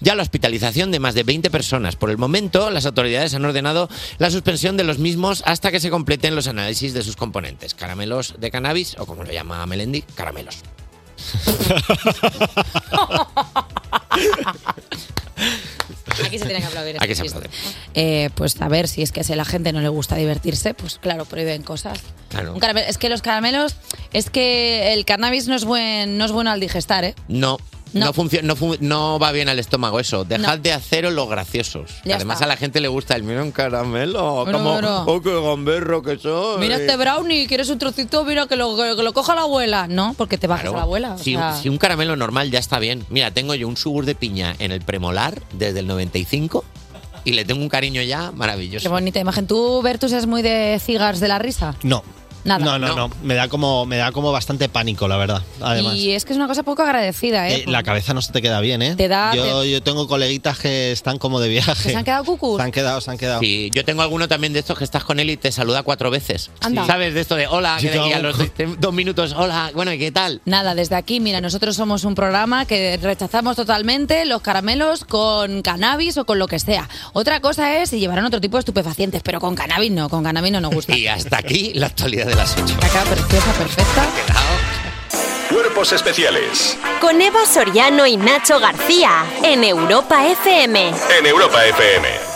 ya la hospitalización de más de 20 personas. Por el momento, las autoridades han ordenado la suspensión de los mismos hasta que se completen los análisis de sus componentes. Caramelos de cannabis, o como lo llama Melendi, caramelos. Aquí se tiene que aplaudir. Aquí se aplaude. Eh, pues a ver, si es que si a la gente no le gusta divertirse, pues claro, prohíben cosas. Claro. Un caramelo- es que los caramelos, es que el cannabis no es buen, no es bueno al digestar, ¿eh? No. No. No, funciona, no, no va bien al estómago eso. Dejad No. de haceros los graciosos. Ya Además está. a la gente le gusta el mira un caramelo. Como, bueno. oh, qué gamberro que soy. Mira este brownie, ¿quieres un trocito? Mira, que lo, que lo coja la abuela. No, porque te bajas Claro. a la abuela. o si, sea, si un caramelo normal ya está bien. Mira, tengo yo un sugur de piña en el premolar desde el 95 y le tengo un cariño ya maravilloso. Qué bonita imagen. ¿Tú, Bertus, es muy de cigars de la risa? No. Nada. No, no, no. Me da como, me da como bastante pánico, la verdad. Además. Y es que es una cosa poco agradecida, ¿eh? Eh, la cabeza no se te queda bien, ¿eh? Te da- yo, te- yo tengo coleguitas que están como de viaje. ¿Que se han quedado cucus? Se han quedado, se han quedado. Sí, yo tengo alguno también de estos que estás con él y te saluda cuatro veces. Anda. ¿Sabes? De esto de hola, Sí, que de aquí a tengo- los dos, dos minutos, hola, bueno, ¿y qué tal? Nada, desde aquí, mira, nosotros somos un programa que rechazamos totalmente los caramelos con cannabis o con lo que sea. Otra cosa es si llevarán otro tipo de estupefacientes, pero con cannabis no, con cannabis no nos gusta. Y hasta aquí la actualidad de las 8. Acá, preciosa, perfecta. Cuerpos especiales Con Eva Soriano y Nacho García en Europa FM. en Europa FM.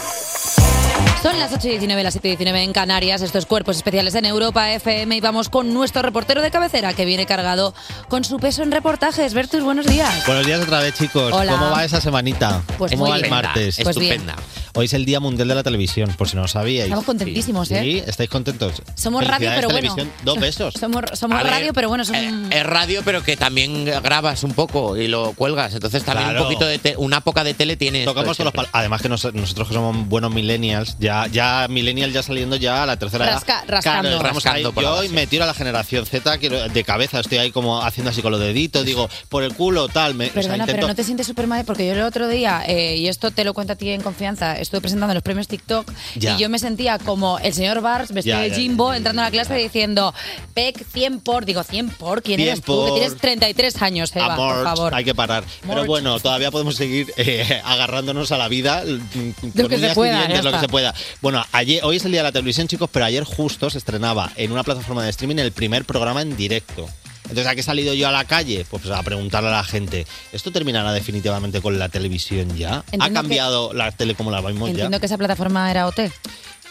Son las 8 y 19, las 7 y 19 en Canarias, estos cuerpos especiales en Europa FM y vamos con nuestro reportero de cabecera que viene cargado con su peso en reportajes. Bertus, buenos días. Buenos días otra vez, chicos. Hola. ¿Cómo va esa semanita? Pues ¿Cómo muy va el bien. martes? Pues bien. Estupenda. Hoy es el Día Mundial de la Televisión, por si no lo sabíais. Estamos contentísimos, Sí, ¿eh? ¿estáis contentos? Somos radio, pero bueno. televisión, Dos besos. Somos, somos ver, radio, pero bueno, son... Es radio, pero que también grabas un poco y lo cuelgas. Entonces también Claro. un poquito de te- una poca de tele tiene. esto Tocamos de todos los Además que nos- nosotros que somos buenos millennials, ya, ya millennial ya saliendo ya a la tercera Rasca- edad. rascando. Claro, Rascando ahí. por Yo base. me tiro a la generación Z, quiero- de cabeza estoy ahí como haciendo así con los deditos, digo, por el culo, tal. Me, o sea, Perdona, pero no te sientes súper mal porque yo el otro día, eh, y esto te lo cuento a ti en confianza, estuve presentando los premios TikTok Ya. y yo me sentía como el señor Bars vestido de Jimbo ya, entrando a la clase diciendo PEC 100 por, digo 100 por, ¿quién 100 eres tú? Que por. tienes 33 años, Eva, Amor, por favor. hay que parar. Pero bueno, todavía podemos seguir eh, agarrándonos a la vida mm, Lo con que se y pueda, lo que se pueda. Bueno, ayer, hoy es el día de la televisión, chicos, pero ayer justo se estrenaba en una plataforma de streaming el primer programa en directo. Entonces, ¿a qué he salido yo a la calle? Pues a preguntarle a la gente, ¿esto terminará definitivamente con la televisión ya? Entiendo ¿Ha que- cambiado la tele como la vemos ya? Entiendo que esa plataforma era OT.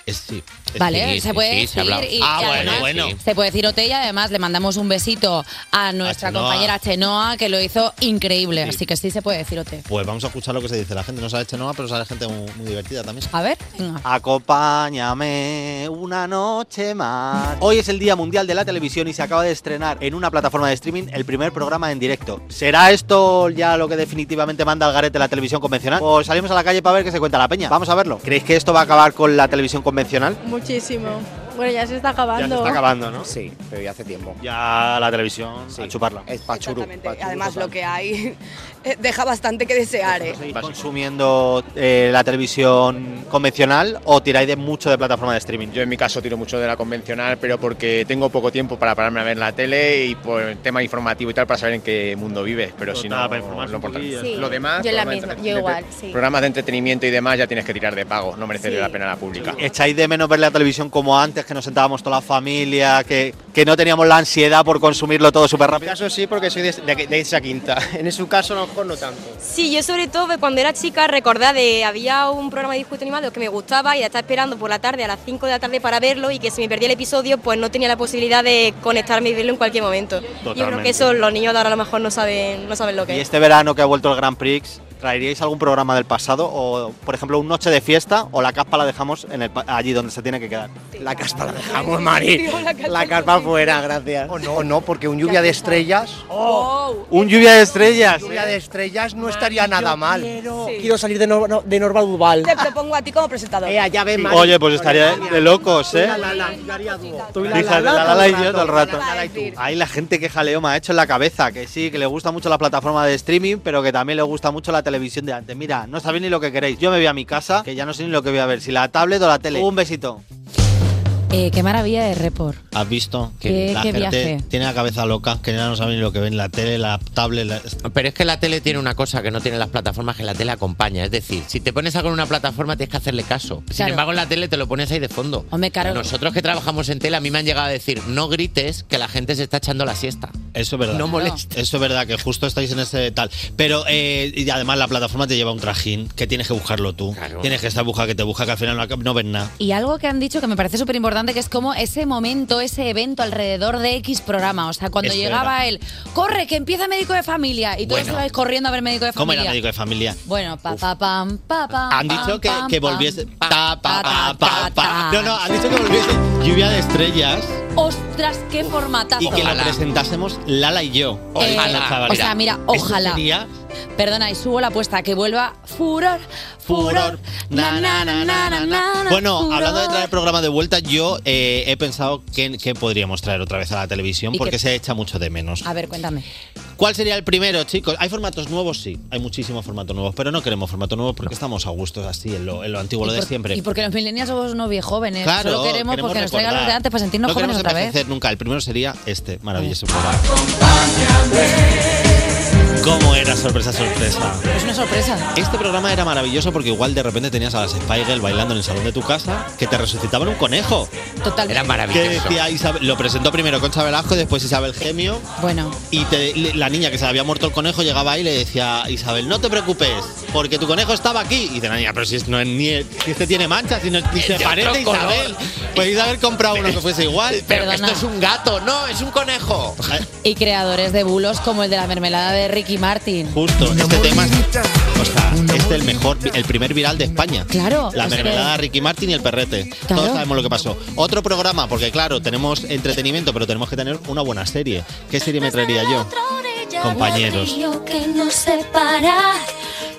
Es, sí, es- Vale, sí, se puede sí, decir. se y Ah, y bueno, además bueno. Se puede decir OT y además le mandamos un besito a nuestra Chenoa. compañera Chenoa que lo hizo increíble. Así que sí se puede decir OT. Pues vamos a escuchar lo que se dice la gente. No sabe Chenoa, pero sale gente muy, muy divertida también. A ver, venga. Acompáñame una noche más. Hoy es el Día Mundial de la Televisión y se acaba de estrenar en una plataforma de streaming el primer programa en directo. ¿Será esto ya lo que definitivamente manda al garete la televisión convencional? Pues salimos a la calle para ver qué se cuenta la peña. Vamos a verlo. ¿Creéis que esto va a acabar con la televisión convencional? Muchísimo. Bueno, ya se está acabando. Ya se está acabando, ¿no? Sí, pero ya hace tiempo. Ya la televisión, a chuparla. Es pachuru. Exactamente. Además, lo que hay deja bastante que desear, ¿eh? ¿Seguís consumiendo eh, la televisión convencional o tiráis de mucho de plataforma de streaming? Yo en mi caso tiro mucho de la convencional, pero porque tengo poco tiempo para pararme a ver la tele y por el tema informativo y tal para saber en qué mundo vives. Pero si no, poquillo. importante. Sí, Lo demás, yo la misma, yo igual, sí. Programas de entretenimiento y demás ya tienes que tirar de pago, no merece Sí. la pena la pública. ¿Echáis de menos ver la televisión como antes, que nos sentábamos toda la familia, que, que no teníamos la ansiedad por consumirlo todo súper En mi rápido? caso sí, porque soy de, de- de esa quinta. En su caso lo mejor no tanto. Sí, yo sobre todo cuando era chica recordaba de había un programa de dibujo animado que me gustaba y la estaba esperando por la tarde a las 5 de la tarde para verlo y que si me perdía el episodio pues no tenía la posibilidad de conectarme y verlo en cualquier momento. Yo creo Totalmente. que eso los niños de ahora a lo mejor no saben, no saben lo que Y es. este verano que ha vuelto el Grand Prix, ¿traeríais algún programa del pasado? O, por ejemplo, un noche de fiesta o la caspa la dejamos en el, pa- allí donde se tiene que quedar? La caspa la dejamos, Mari. La caspa fuera, gracias. O no, no, porque un lluvia de estrellas. Un lluvia de estrellas. Lluvia de estrellas no estaría nada mal. Quiero salir de, Nor- de Norval Duval. Te propongo a ti como presentador. Eh, ya ves, Mari. Oye, pues estaría de locos, ¿eh? La, la, la. Tú Fíjate, la Lala y yo todo el rato. Hay la gente que jaleo me ha hecho en la cabeza, que sí, que le gusta mucho la plataforma de streaming, pero que también le gusta mucho la televisión de antes. Mira, no sabéis ni lo que queréis. Yo me voy a mi casa, que ya no sé ni lo que voy a ver, si la tablet o la tele. Un besito. Eh, qué maravilla de report. ¿Has visto? Qué- la qué gente viaje. tiene la cabeza loca, que ya no sabe ni lo que ve en la tele, la tablet. la- Pero es que la tele tiene una cosa que no tienen las plataformas, que la tele acompaña. Es decir, si te pones algo en una plataforma tienes que hacerle caso. Sin Claro. embargo, en la tele te lo pones ahí de fondo. Hombre, claro. Nosotros que trabajamos en tele, a mí me han llegado a decir, no grites que la gente se está echando la siesta. Eso es verdad. No molestes. Eso es verdad, que justo estáis en ese tal. Pero, eh, y además la plataforma te lleva un trajín, que tienes que buscarlo tú. Tienes que estar busca que te busca, que al final no, no ves nada. Y algo que han dicho que me parece súper importante, que es como ese momento, ese evento alrededor de X programa. O sea, cuando Es llegaba él, corre, que empieza médico de familia. Y todos Bueno. ibais corriendo a ver médico de ¿Cómo familia. era médico de familia? Bueno, pa, pa, pam, pa, pam, Han pam, dicho que, pam, que pam. volviese. Pa, pa, pa, pa, pa. No, no, han dicho que volviese lluvia de estrellas ¡Ostras, qué formatazo! y que lo presentásemos Lala y yo. Eh, Ojalá, chaval. o sea, mira, ojalá. sería Perdona, y subo la apuesta, que vuelva furor, furor. Na, na, na, na, na, na, Bueno, furor. hablando de traer el programa de vuelta, yo eh, he pensado que, que podríamos traer otra vez a la televisión ¿Y porque qué? se echa mucho de menos. A ver, cuéntame. ¿Cuál sería el primero, chicos? ¿Hay formatos nuevos? Sí, hay muchísimos formatos nuevos, pero no queremos formatos nuevos porque estamos a gusto así, en lo, en lo antiguo, lo de por- siempre. Y porque los millennials somos unos viejos jóvenes. Claro, Solo queremos, porque nos traigan los de antes para sentirnos no jóvenes otra vez. nunca. El primero sería este, maravilloso programa. ¿Cómo era sorpresa, sorpresa? Es una sorpresa. Este programa era maravilloso porque igual de repente tenías a las Spy Girl bailando en el salón de tu casa que te resucitaban un conejo. Totalmente. Era Que maravilloso. decía Isabel, lo presentó primero Concha Velasco y después Isabel Gemio. Bueno. Y te- la niña que se le había muerto el conejo llegaba ahí y le decía Isabel, no te preocupes, porque tu conejo estaba aquí. Y dice la niña, pero si es- no es ni si este tiene manchas, si no, ni se parece a. Isabel. Podéis haber comprado uno que fuese igual. Pero Perdona. esto es un gato, no, es un conejo. Y creadores de bulos como el de la mermelada de Ricky Martin. Justo, este tema es, o sea, este es el mejor, el primer viral de España. Claro, La que- mermelada Ricky Martin y el perrete. Claro. Todos sabemos lo que pasó. Otro programa, porque claro, tenemos entretenimiento, pero tenemos que tener una buena serie. ¿Qué serie me traería yo? Compañeros. que nos separa.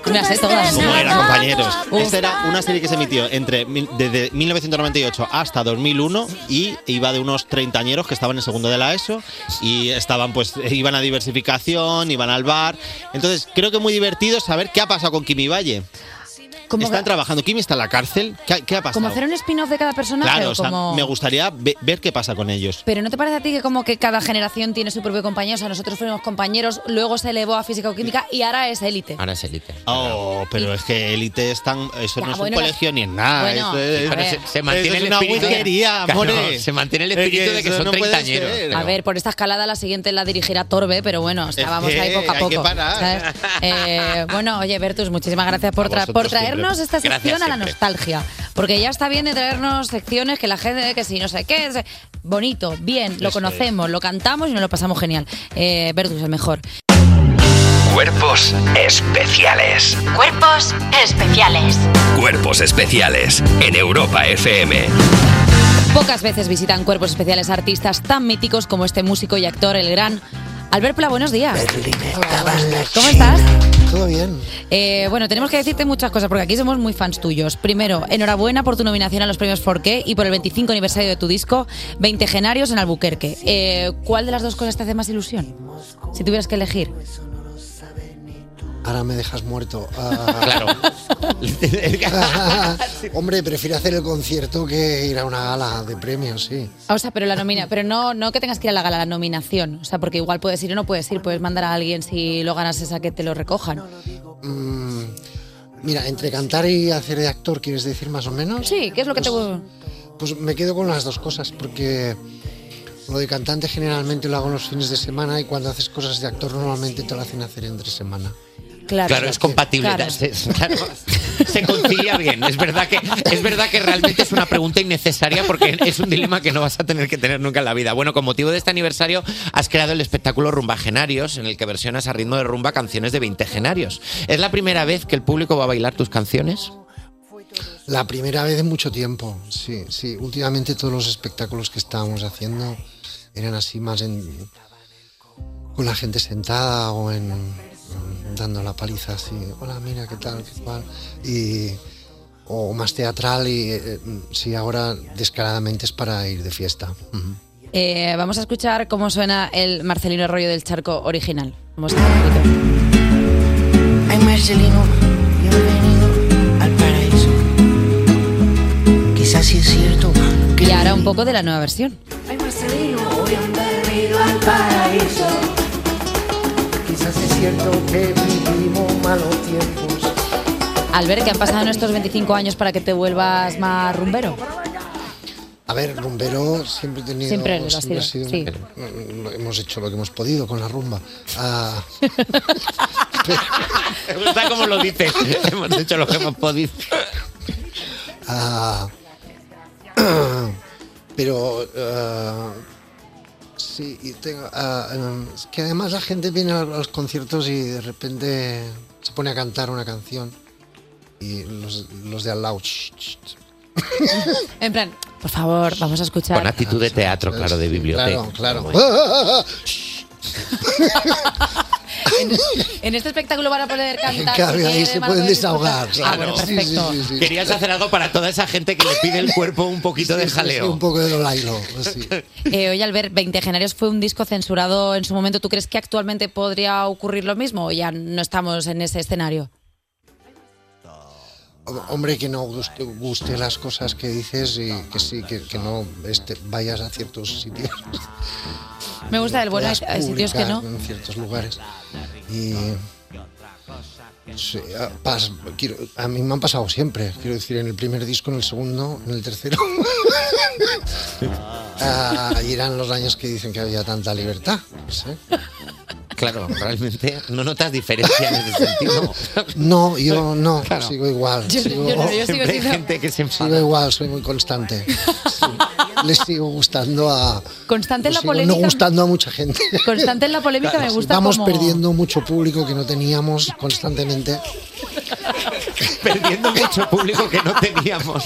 Me las sé todas. ¿Cómo era, compañeros? Uf. Esta era una serie que se emitió entre mil- desde 1998 hasta 2001 y iba de unos treintañeros que estaban en segundo de la ESO y estaban pues iban a diversificación, iban al bar. Entonces, creo que muy divertido saber qué ha pasado con Kimi Valle. Como Están que- trabajando. Kimi está en la cárcel. ¿Qué, ha- qué ha pasado? Como hacer un spin-off de cada personaje. Claro, o o sea, como... me gustaría ve- ver qué pasa con ellos. Pero ¿no te parece a ti que como que cada generación tiene su propio compañero? O sea, nosotros fuimos compañeros, luego se elevó a física o química y ahora es élite. Ahora es élite. Oh, pero es que élite es tan. Eso Ya, no es bueno, un colegio ni es nada. bueno, es, se, se mantiene el es una espíritu. Claro, more. se mantiene el Es que espíritu de que son no treintañeros. A ver, por esta escalada la siguiente la dirigirá Torbe, pero bueno, estábamos que ahí poco a hay poco. que parar. ¿sabes? Eh, bueno, oye, Bertus, muchísimas gracias por, tra- por traernos esta Gracias sección a la siempre. nostalgia. Porque ya está bien de traernos secciones que la gente, que si no sé qué, es bonito, bien, lo Eso conocemos, lo cantamos y nos lo pasamos genial. Eh, Bertus, el mejor. Cuerpos especiales. Cuerpos especiales. Cuerpos especiales en Europa FM. Pocas veces visitan cuerpos especiales artistas tan míticos como este músico y actor, el gran Albert Pla. Buenos días. ¿Cómo estás? Todo bien. Eh, bueno, tenemos que decirte muchas cosas porque aquí somos muy fans tuyos. Primero, enhorabuena por tu nominación a los premios 4K y por el 25 aniversario de tu disco 20 Genarios en Albuquerque. Eh, ¿Cuál de las dos cosas te hace más ilusión? Si tuvieras que elegir. Ahora me dejas muerto. claro. Hombre, prefiero hacer el concierto que ir a una gala de premios, sí. O sea, pero la nomina, pero no, no que tengas que ir a la gala, la nominación. O sea, porque igual puedes ir o no puedes ir, puedes mandar a alguien si lo ganas esa que te lo recojan. Mm, mira, entre cantar y hacer de actor, ¿quieres decir más o menos? Sí, ¿qué es lo que te Pues me quedo con las dos cosas, porque lo de cantante generalmente lo hago en los fines de semana y cuando haces cosas de actor normalmente te lo hacen hacer entre semana. Claro, es compatible. Claro. Se, claro, se concilia bien. Es verdad, que, es verdad que realmente es una pregunta innecesaria porque es un dilema que no vas a tener que tener nunca en la vida. Bueno, con motivo de este aniversario has creado el espectáculo Rumba Genarios, en el que versionas a ritmo de rumba canciones de 20 genarios. ¿Es la primera vez que el público va a bailar tus canciones? La primera vez en mucho tiempo, sí, sí. Últimamente todos los espectáculos que estábamos haciendo eran así más en con la gente sentada o en dando la paliza así, hola, mira, qué tal, qué cual, y o más teatral y eh, sí, ahora descaradamente es para ir de fiesta. Eh, vamos a escuchar cómo suena el Marcelino Arroyo del Charco original. Vamos a Ay, Marcelino, bienvenido al paraíso. Quizás sí es cierto. Y ahora un poco de la nueva versión. Ay, Marcelino, bienvenido al paraíso. Cierto que vivimos malos tiempos. Al ver que han pasado nuestros 25 años para que te vuelvas más rumbero. A ver, rumbero siempre he tenido. Siempre lo has siempre sido, ha sí. mm, mm, Hemos hecho lo que hemos podido con la rumba. Ah, Me gusta cómo lo dices. hemos hecho lo que hemos podido. ah, pero. ah, sí, y tengo, es que además la gente viene a los conciertos y de repente se pone a cantar una canción. Y los, los de al lado. En plan, por favor, vamos a escuchar. Con actitud de teatro, claro, de biblioteca. Claro, claro. En, en este espectáculo van a poder cantar. Ahí se pueden de- desahogar. Ah, bueno, Sí, sí, perfecto. sí, sí. Querías hacer algo para toda esa gente que le pide el cuerpo un poquito de Sí, sí, sí, jaleo. un poco de Lolailo. sí. Eh, oye, Albert, 20 Genarios fue un disco censurado en su momento. ¿Tú crees que actualmente podría ocurrir lo mismo o ya no estamos en ese escenario? Hombre, que no guste, guste las cosas que dices y que sí, que, que no este, vayas a ciertos sitios. Me gusta el bueno, hay, sitios que no. En ciertos lugares. Y. sí, a, pas- quiero- a mí me han pasado siempre. Quiero decir, en el primer disco, en el segundo, en el tercero. Ah, y eran los años que dicen que había tanta libertad. no sé. Claro, realmente no notas diferencia en ese sentido. No, yo no, Claro. sigo igual. Yo- sigo, yo no, yo sigo gente que se enfada. sigo igual, soy muy constante. Sí. Le sigo gustando a. Constante en la polémica. no gustando a mucha gente. Constante en la polémica me gusta Vamos como... perdiendo mucho público que no teníamos constantemente. Perdiendo mucho público que no teníamos.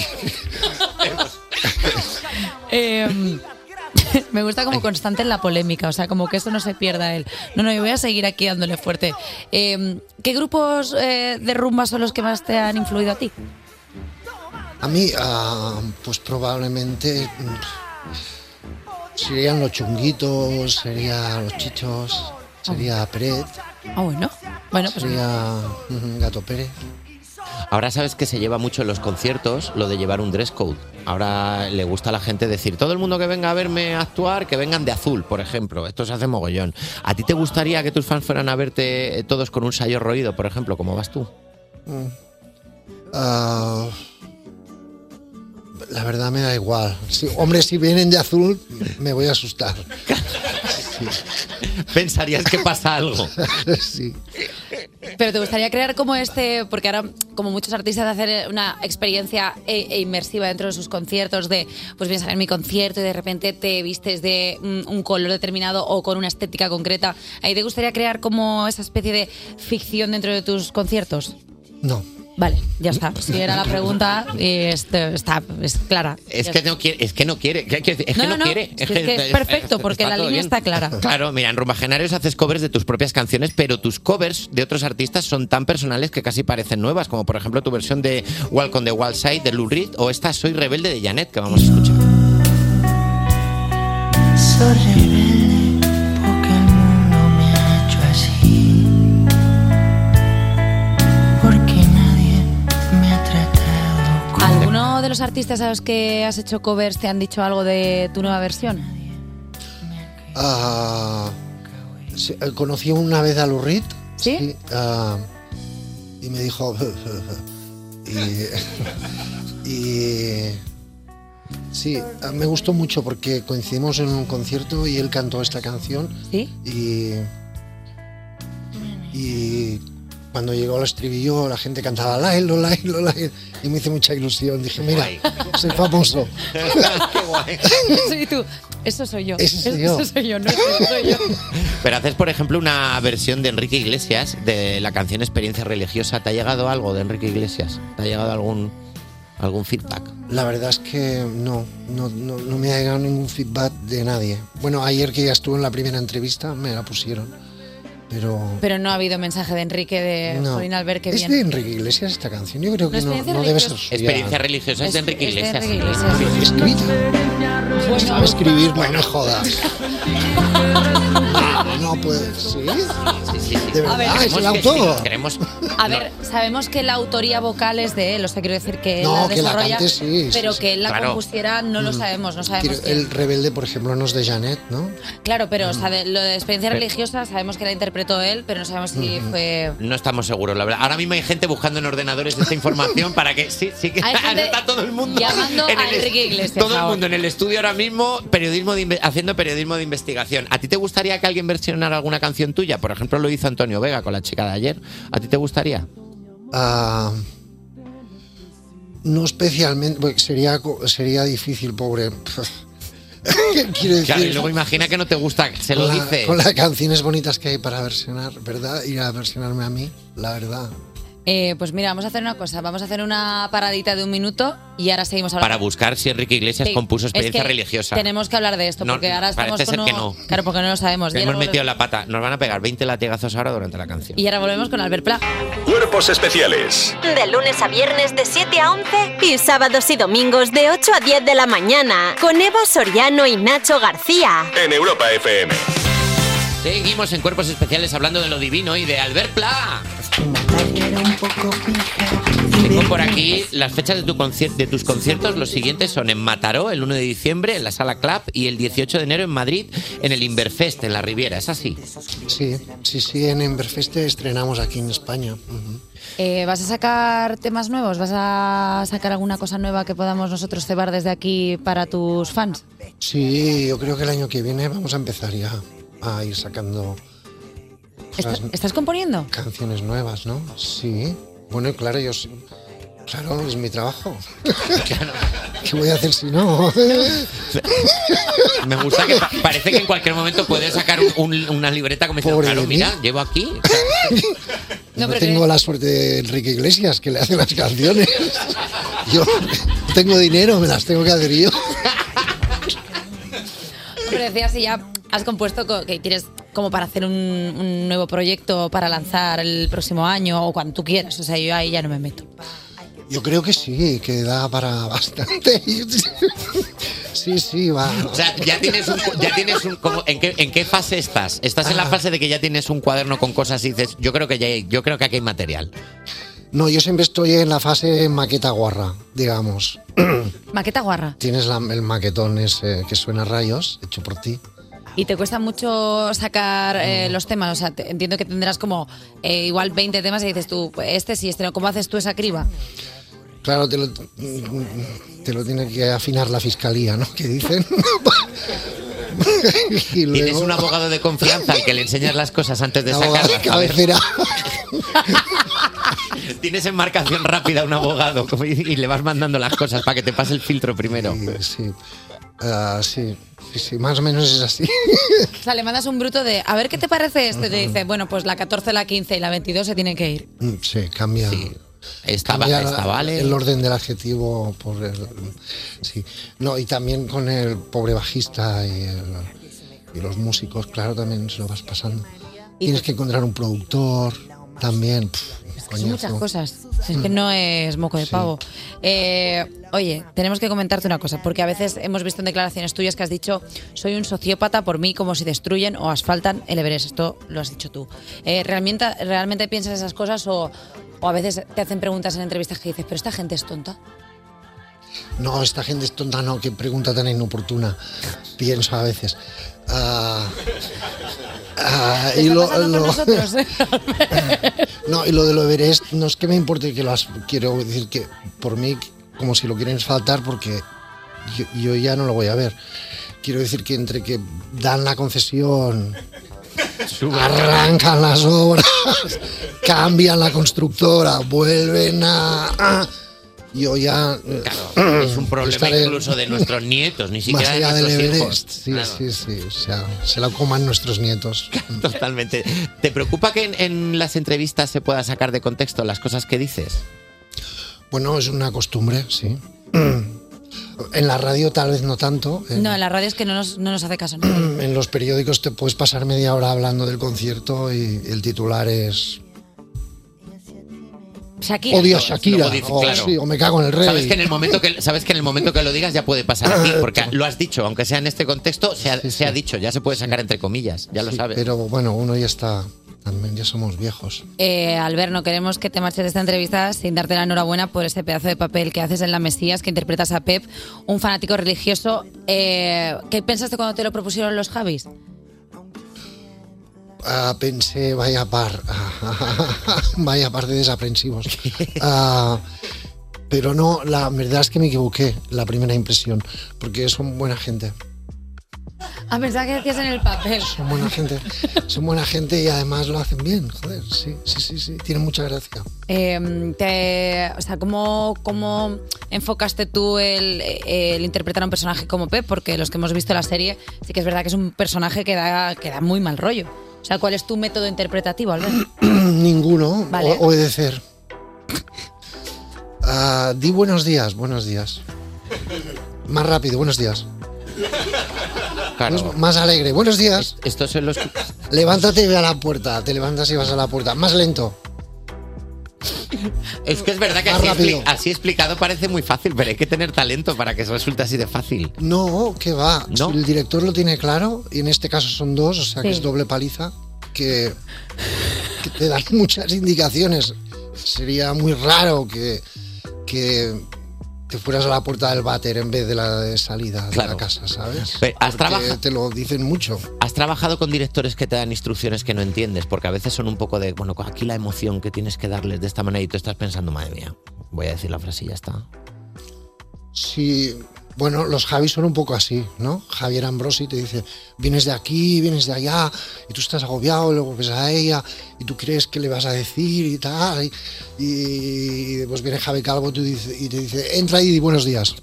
Eh, me gusta como constante en la polémica, o sea, como que eso no se pierda él. No, no, yo voy a seguir aquí dándole fuerte. Eh, ¿Qué grupos eh, de rumba son los que más te han influido a ti? A mí, ah, pues probablemente mm, serían los chunguitos, serían los chichos, sería Peret, Ah, bueno. Bueno, pues sería Gato Pérez. Ahora sabes que se lleva mucho en los conciertos lo de llevar un dress code. Ahora le gusta a la gente decir, todo el mundo que venga a verme actuar, que vengan de azul, por ejemplo. Esto se hace mogollón. ¿A ti te gustaría que tus fans fueran a verte eh, todos con un sayo roído, por ejemplo, como vas tú? Mm. La verdad me da igual. Si- hombre, si vienen de azul, me voy a asustar. Pensarías que pasa algo. sí. Pero te gustaría crear como este, porque ahora como muchos artistas hacer una experiencia e, e inmersiva dentro de sus conciertos, de pues vienes a ver mi concierto y de repente te vistes de mm, un color determinado o con una estética concreta. ¿Ahí te gustaría crear como esa especie de ficción dentro de tus conciertos? No. Vale, ya está. Si era la pregunta, este- está, es clara. Es que no quiere, es que no quiere, es No, que no, no, no, quiere. es que es perfecto, porque la línea está clara. Claro, mira, en Rumbagenarios haces covers de tus propias canciones, pero tus covers de otros artistas son tan personales que casi parecen nuevas, como por ejemplo tu versión de Walk on the Wild Side de Lou Reed o esta Soy Rebelde de Janet, que vamos a escuchar. Soy rebelde de los artistas a los que has hecho covers te han dicho algo de tu nueva versión? Ah, sí, eh, conocí una vez a Lurid. ¿Sí? ah, y me dijo. y, y- Sí, ah, me gustó mucho porque coincidimos en un concierto y él cantó esta canción. ¿Sí? Y. Y cuando llegó al estribillo, la gente cantaba Lailo, Lailo, Lailo. Y me hizo mucha ilusión. Dije, mira, soy famoso. Sí, tú. Eso soy yo. Ese soy yo. Eso soy yo, no ese soy yo. Pero haces, por ejemplo, una versión de Enrique Iglesias de la canción Experiencia Religiosa. ¿Te ha llegado algo de Enrique Iglesias? ¿Te ha llegado algún, algún feedback? La verdad es que no, no, no, no me ha llegado ningún feedback de nadie. Bueno, ayer que ya estuve en la primera entrevista me la pusieron, pero Pero no ha habido mensaje de Enrique de no. Jolín Albert, qué ¿Es bien. de Enrique Iglesias esta canción? Yo creo que No, no, debe ser religiosa. suya. Experiencia Religiosa es de Enrique Es de Iglesias. Enrique Iglesias. Escrita. Sabe escribir, no me jodas. No, no puede. A ver, verdad, es el Queremos que autor. sí, queremos- A ver, sabemos que la autoría vocal es de él, o sea, quiero decir que él No, la que la desarrolla, cante, sí, sí, pero sí. que él la Claro. compusiera no lo Mm. sabemos, no sabemos Quiero-. El rebelde, por ejemplo, no es de Janet, ¿no? Claro, pero o sea, de- lo de experiencia Pero- religiosa sabemos que la interpretó él, pero no sabemos si fue... No estamos seguros, la verdad. Ahora mismo hay gente buscando en ordenadores esta información para que sí, sí que está todo el mundo llamando en a el- Enrique Iglesias Todo el mundo en el estudio ahora mismo periodismo de haciendo periodismo de investigación. ¿A ti te gustaría que alguien versionara alguna canción tuya? Por ejemplo, lo hizo Antonio Vega con la chica de ayer. ¿A ti te gustaría? Ah, no especialmente, sería, sería difícil, pobre. Quiero decir, Claro, y luego imagina que no te gusta, se lo la- dice. Con las canciones bonitas que hay para versionar, ¿verdad? Ir a versionarme a mí, la verdad. Eh, pues mira, vamos a hacer una cosa, vamos a hacer una paradita de un minuto y ahora seguimos hablando. Para buscar si Enrique Iglesias Sí, compuso es experiencia que religiosa. Tenemos que hablar de esto, No, porque ahora estamos parece con ser que no. Claro, porque no lo sabemos. Y Hemos metido la pata. Nos van a pegar 20 latigazos ahora durante la canción. y ahora volvemos con Albert Pla. Cuerpos especiales De lunes a viernes de 7 a 11 y sábados y domingos de 8 a 10 de la mañana con Eva Soriano y Nacho García. en Europa FM. Seguimos en Cuerpos Especiales hablando de lo divino y de Albert Pla. Tengo por aquí las fechas de, tu de tus conciertos. Los siguientes son en Mataró, el 1 de diciembre, en la Sala Club, y el 18 de enero en Madrid, en el Inverfest, en la Riviera. ¿Es así? Sí, sí, sí, en Emberfeste estrenamos aquí en España. Eh, ¿Vas a sacar temas nuevos? ¿Vas a sacar alguna cosa nueva que podamos nosotros cebar desde aquí para tus fans? Sí, yo creo que el año que viene vamos a empezar ya a ir sacando ¿Estás componiendo? canciones nuevas, ¿no? Sí. Bueno, claro, yo sí. Claro, es mi trabajo. ¿Qué voy a hacer si no? Me gusta que pa- parece que en cualquier momento puedes sacar un- un- una libreta como diciendo, claro, mí. mira, llevo aquí. No, tengo la suerte de Enrique Iglesias, que le hace las canciones. Yo tengo dinero, me las tengo que hacer yo. Pero decía si ya has compuesto co- que quieres como para hacer un, un nuevo proyecto para lanzar el próximo año o cuando tú quieras. O sea, yo ahí ya no me meto. Yo creo que sí, que da para bastante. Sí, sí, va. O sea, ya tienes un, ya tienes un como- ¿en, qué, ¿en qué fase estás? ¿Estás en la Ah. fase de que ya tienes un cuaderno con cosas y dices, yo creo que ya hay- yo creo que aquí hay material? No, yo siempre estoy en la fase maqueta guarra, digamos. Maqueta guarra. Tienes la- el maquetón ese que suena a rayos, hecho por ti. ¿Y te cuesta mucho sacar eh, los temas? O sea, te- entiendo que tendrás como eh, igual 20 temas y dices tú, este sí, este no. ¿Cómo haces tú esa criba? Claro, te lo, te lo tiene que afinar la fiscalía, ¿no? Que dicen. y luego, Tienes un abogado de confianza al que le enseñas las cosas antes de sacarlas. Cabecera. Tienes en marcación rápida un abogado como- y, le vas mandando las cosas para que te pase el filtro primero. Sí, Ah, sí, sí, sí, más o menos es así. O sea, le mandas un bruto de, a ver qué te parece este. Te dice, bueno, pues la 14, la 15 y la 22 se tienen que ir. Mm, Sí, cambia. Estaba- cambiar estaba Ale. el orden del adjetivo por el, sí. No, y también con el pobre bajista y, el- y los músicos, claro, también se lo vas pasando. Tienes que encontrar un productor también. Son muchas cosas. Es que no es moco de pavo. Eh, oye, tenemos que comentarte una cosa, porque a veces hemos visto en declaraciones tuyas que has dicho soy un sociópata por mí como si destruyen o asfaltan el Everest. Esto lo has dicho tú. Eh, ¿realmente, ¿Realmente piensas esas cosas o, o a veces te hacen preguntas en entrevistas que dices, pero esta gente es tonta? No, esta gente es tonta, no, qué pregunta tan inoportuna. Pienso a veces. Ah, ah, y lo, nosotros, ¿eh? no, y lo de lo Everest, no es que me importe que lo has, quiero decir que por mí, como si lo quieren faltar, porque yo, yo ya no lo voy a ver. Quiero decir que entre que dan la concesión, arrancan las obras, cambian la constructora, vuelven a... a- yo ya... eh, Es un problema incluso de nuestros nietos, ni Más siquiera de allá del nuestros hijos. Everest, sí, sí, sí, o sea, se la coman nuestros nietos. Totalmente. ¿Te preocupa que en, en las entrevistas se pueda sacar de contexto las cosas que dices? Bueno, es una costumbre, sí. En la radio tal vez no tanto. En, No, en la radio es que no nos, no nos hace caso. nadie. en los periódicos te puedes pasar media hora hablando del concierto y el titular es Shakira. Odio a Shakira dice, o, claro. sí, o me cago en el rey. Sabes que en el momento que sabes que en el momento que lo digas ya puede pasar a ti, porque lo has dicho, aunque sea en este contexto, se ha, se ha dicho, ya se puede sacar entre comillas, ya lo sabes. Pero bueno, uno ya está, también ya somos viejos. Eh, Albert, no queremos que te marches de esta entrevista sin darte la enhorabuena por ese pedazo de papel que haces en La Mesías, que interpretas a Pep, un fanático religioso. Eh, ¿Qué pensaste cuando te lo propusieron los Javis? Ah, pensé, vaya par, vaya par de desaprensivos. Ah, pero no, la verdad es que me equivoqué, la primera impresión, porque son buena gente. A pensar que decías en el papel. Son buena gente, son buena gente y además lo hacen bien, joder, sí, sí, sí, sí, tienen mucha gracia. Eh, te- o sea, ¿cómo, ¿cómo enfocaste tú el, el interpretar a un personaje como Pep? Porque los que hemos visto la serie, sí que es verdad que es un personaje que da, que da muy mal rollo. O sea, ¿cuál es tu método interpretativo, Albert? Ninguno, Vale. o- obedecer. Ah, di buenos días, buenos días. Más rápido, buenos días. Claro. Más alegre, buenos días. Estos son los Levántate y ve a la puerta. Te levantas y vas a la puerta. Más lento. Es que es verdad que así, rápido. expli- así explicado parece muy fácil, pero hay que tener talento para que resulte así de fácil. No, que va. No. El director lo tiene claro, y en este caso son dos, o sea que es doble paliza, que, que te dan muchas indicaciones. Sería muy raro que, que te fueras a la puerta del váter en vez de la de salida de la casa, ¿sabes? Pero has trabajado- te lo dicen mucho. ¿Has trabajado con directores que te dan instrucciones que no entiendes? Porque a veces son un poco de, bueno, aquí la emoción que tienes que darles de esta manera y tú estás pensando, madre mía, voy a decir la frase y ya está. Sí, bueno, los Javis son un poco así, ¿no? Javier Ambrosi te dice, vienes de aquí, vienes de allá, y tú estás agobiado, luego ves a ella, y tú crees que le vas a decir y tal, y, y después viene Javi Calvo y te dice, entra y di buenos días.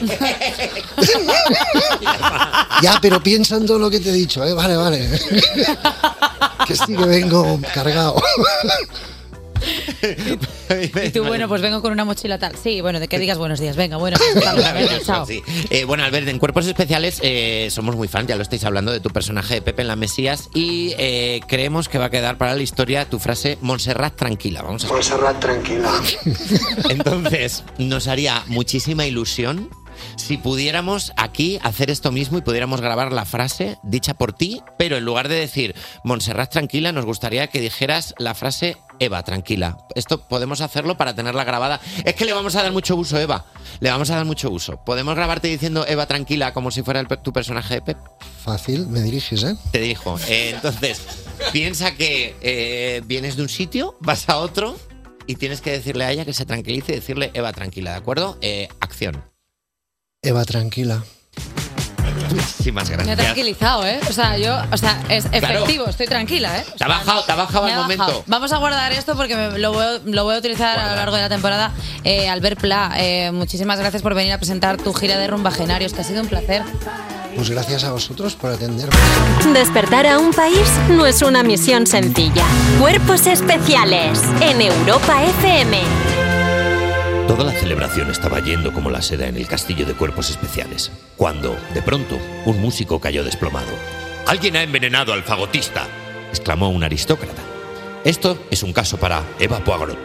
ya, pero piensa en todo lo que te he dicho, ¿eh? Vale, vale. que sí que vengo cargado. Y tú, bueno, pues vengo con una mochila tal. Sí, bueno, de que digas buenos días. Venga, bueno, venga, Maravilloso, chao. sí. Eh, bueno, Albert, en Cuerpos Especiales eh, somos muy fans, ya lo estáis hablando, de tu personaje de Pepe en las Mesías y eh, creemos que va a quedar para la historia tu frase Montserrat tranquila. Vamos a Montserrat tranquila. Entonces, nos haría muchísima ilusión si pudiéramos aquí hacer esto mismo y pudiéramos grabar la frase dicha por ti, pero en lugar de decir Montserrat tranquila, nos gustaría que dijeras la frase Eva tranquila. Esto podemos hacerlo para tenerla grabada. Es que le vamos a dar mucho uso, Eva. Le vamos a dar mucho uso. ¿Podemos grabarte diciendo Eva tranquila como si fuera el tu personaje de Pep? Fácil, me diriges, ¿eh? Te dijo. Eh, entonces, piensa que eh, vienes de un sitio, vas a otro y tienes que decirle a ella que se tranquilice y decirle Eva tranquila, ¿de acuerdo? Eh, acción. Eva, tranquila. Muchísimas Me ha gracias. tranquilizado, ¿eh? O sea, yo, o sea, es Claro. efectivo, estoy tranquila, ¿eh? Te ha bajado, te ha bajado al momento. bajado. Vamos a guardar esto porque me- lo, voy, lo voy a utilizar a lo largo de la temporada. Eh, Albert Pla, eh, muchísimas gracias por venir a presentar tu gira de rumbagenarios, que ha sido un placer. Pues gracias a vosotros por atenderme. Despertar a un país no es una misión sencilla. Cuerpos especiales en Europa FM. Toda la celebración estaba yendo como la seda en el castillo de cuerpos especiales, cuando, de pronto, un músico cayó desplomado. ¡Alguien ha envenenado al fagotista! exclamó un aristócrata. Esto es un caso para Eva Poirot,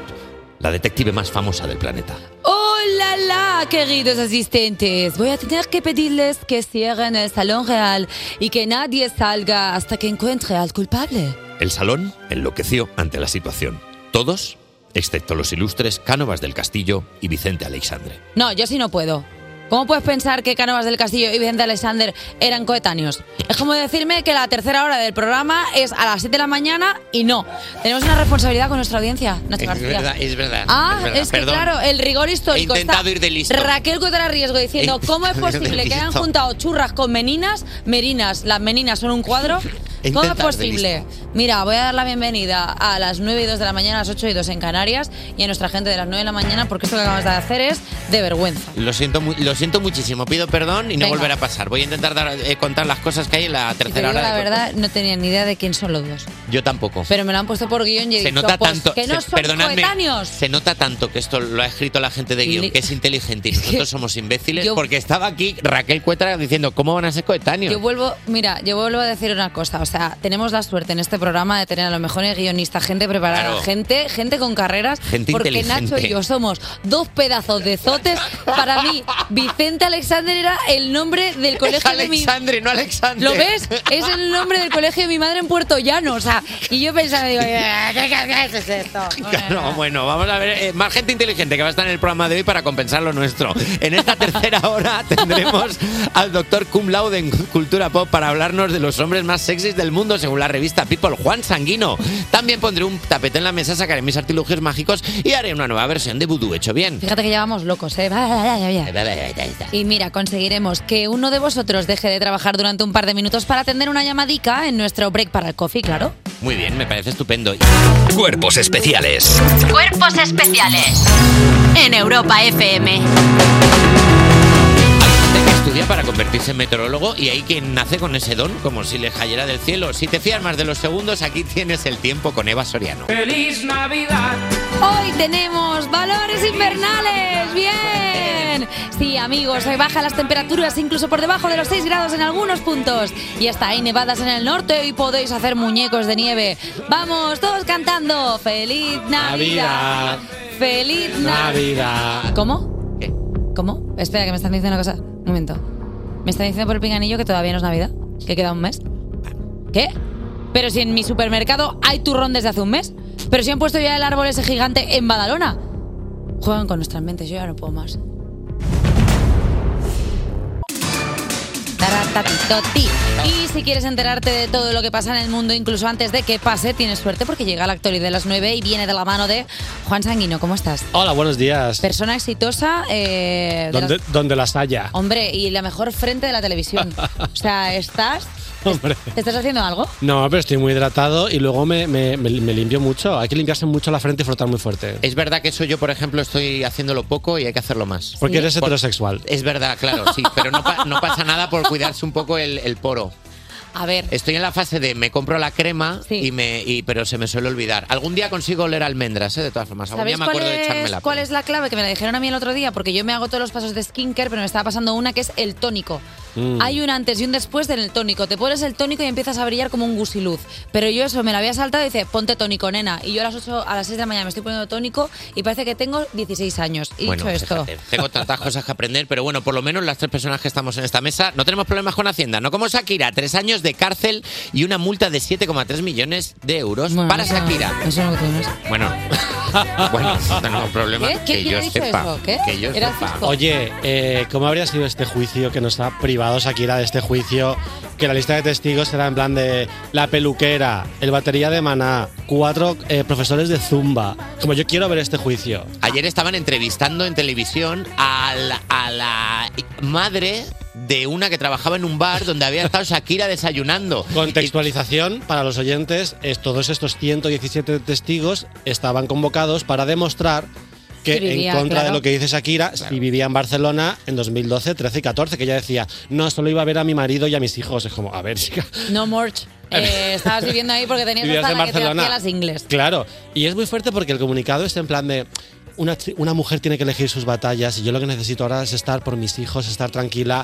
la detective más famosa del planeta. ¡Hola, la, queridos asistentes! Voy a tener que pedirles que cierren el salón real y que nadie salga hasta que encuentre al culpable. El salón enloqueció ante la situación. Todos, excepto los ilustres Cánovas del Castillo y Vicente Alexandre. No, yo sí no puedo. ¿Cómo puedes pensar que Cánovas del Castillo y Vicente Alexander eran coetáneos? Es como decirme que la tercera hora del programa es a las 7 de la mañana y no. Tenemos una responsabilidad con nuestra audiencia, Nacho Es García. verdad, es verdad. Ah, es, verdad. es que Perdón. claro, el rigor histórico. He intentado ir de listo. Raquel Cotara Riesgo diciendo, He ¿cómo es posible que hayan juntado churras con meninas? Merinas, las meninas son un cuadro. ¿Cómo es posible? Mira, voy a dar la bienvenida a las 9 y 2 de la mañana, a las 8 y 2 en Canarias y a nuestra gente de las 9 de la mañana porque esto que acabas de hacer es de vergüenza. Lo siento, mu- lo siento muchísimo. Pido perdón y no Venga. volverá a pasar. Voy a intentar dar- eh, contar las cosas que hay en la tercera hora. la de verdad, no tenía ni idea de quién son los dos. Yo tampoco. Pero me lo han puesto por guion y he se dicho, nota pues, tanto. que no se- son perdonadme, coetáneos. se nota tanto que esto lo ha escrito la gente de guion, que es inteligente y nosotros somos imbéciles, yo- porque estaba aquí Raquel Cuetra diciendo cómo van a ser coetáneos. Yo vuelvo, mira, yo vuelvo a decir una cosa, o sea, tenemos la suerte en este programa de tener a los mejores guionistas, gente preparada, Claro. gente, gente con carreras, Gente porque inteligente. Nacho y yo somos dos pedazos de zotes. Para mí, Vicente Alexander era el nombre del colegio de mi Alexandre, no Alexandre. ¿Lo ves? Es el nombre del colegio de mi madre en Puerto Llano, o sea, y yo pensaba, digo, "Eh, ¿qué, es esto? Claro, bueno, vamos a ver, eh, más gente inteligente que va a estar en el programa de hoy para compensar lo nuestro. En esta tercera hora tendremos al doctor Cum Laude en Cultura Pop para hablarnos de los hombres más sexys del mundo según la revista People, Juan Sanguino. También pondré un tapete en la mesa, sacaré mis artilugios mágicos y haré una nueva versión de Voodoo hecho bien. Fíjate que ya vamos locos, ¿eh? Y mira, conseguiremos que uno de vosotros deje de trabajar durante un par de minutos para atender una llamadica en nuestro break para el coffee, claro. Muy bien, me parece estupendo. Cuerpos especiales. Cuerpos especiales en Europa FM. Estudia para convertirse en meteorólogo y hay quien nace con ese don, como si le cayera del cielo. Si te fías más de los segundos, aquí tienes el tiempo con Eva Soriano. ¡Feliz Navidad! Hoy tenemos valores invernales. Bien. Sí, amigos, hoy bajan las temperaturas incluso por debajo de los 6 grados en algunos puntos. Y hasta hay nevadas en el norte y podéis hacer muñecos de nieve. Vamos, todos cantando. ¡Feliz Navidad! ¡Feliz Navidad! Navidad. ¿Cómo? ¿Cómo? Espera, que me están diciendo una cosa. Un momento. Me están diciendo por el pinganillo que todavía no es Navidad. Que queda un mes. ¿Qué? Pero si en mi supermercado hay turrón desde hace un mes. Pero si han puesto ya el árbol ese gigante en Badalona. Juegan con nuestras mentes, yo ya no puedo más. Y si quieres enterarte de todo lo que pasa en el mundo, incluso antes de que pase, tienes suerte porque llega la actualidad de las 9 y viene de la mano de Juan Sanguino. ¿Cómo estás? Hola, buenos días. Persona exitosa. eh, de las- Donde, donde las haya. Hombre, y la mejor frente de la televisión. O sea, estás. Hombre. ¿Te estás haciendo algo? No, pero estoy muy hidratado y luego me, me- me- me limpio mucho. Hay que limpiarse mucho la frente y frotar muy fuerte. Es verdad que eso yo, por ejemplo, estoy haciéndolo poco y hay que hacerlo más. Porque eres Por- heterosexual. Es verdad, claro, sí, pero no, pa- no pasa nada por cuidarse un poco el, el poro. A ver. Estoy en la fase de me compro la crema, y me, y, pero se me suele olvidar. Algún día consigo oler almendras, ¿eh? de todas formas. Algún ¿Sabéis día me cuál acuerdo de es, echármela. cuál es la clave? Que me la dijeron a mí el otro día, porque yo me hago todos los pasos de skincare, pero me estaba pasando una que es el tónico. Mm. Hay un antes y un después del tónico. Te pones el tónico y empiezas a brillar como un gusiluz. Pero yo eso me lo había saltado y dice, ponte tónico, nena. Y yo a las 8, a las 6 de la mañana me estoy poniendo tónico y parece que tengo 16 años. Y Bueno, dicho esto. fíjate, tengo tantas cosas que aprender, pero bueno, por lo menos las tres personas que estamos en esta mesa no tenemos problemas con Hacienda. No como Shakira, tres años de cárcel y una multa de 7,3 millones de euros para Shakira. Eso no lo tienes. Bueno, bueno, no tenemos problemas. ¿Qué? ¿Qué? Que ¿Quién yo sepa. eso? ¿Qué? Que yo Era el sepa. fisco. Oye, eh, ¿cómo habría sido este juicio que nos ha privado Shakira de este juicio? Que la lista de testigos era en plan de la peluquera, el batería de Maná, cuatro eh, profesores de Zumba. Como yo quiero ver este juicio. Ayer estaban entrevistando en televisión a la, a la madre de una que trabajaba en un bar donde había estado Shakira desayunando. Contextualización para los oyentes, es, todos estos 117 testigos estaban convocados para demostrar que vivía, en contra claro. de lo que dice Shakira, si vivía en Barcelona en 2012, 13 y 14, que ella decía, no, solo iba a ver a mi marido y a mis hijos. Es como, a ver, chica. No, Morch. Eh, estabas viviendo ahí porque tenías hasta en la que te Barcelona. hacía las ingles. Claro, y es muy fuerte porque el comunicado es en plan de una, una mujer tiene que elegir sus batallas y yo lo que necesito ahora es estar por mis hijos, estar tranquila.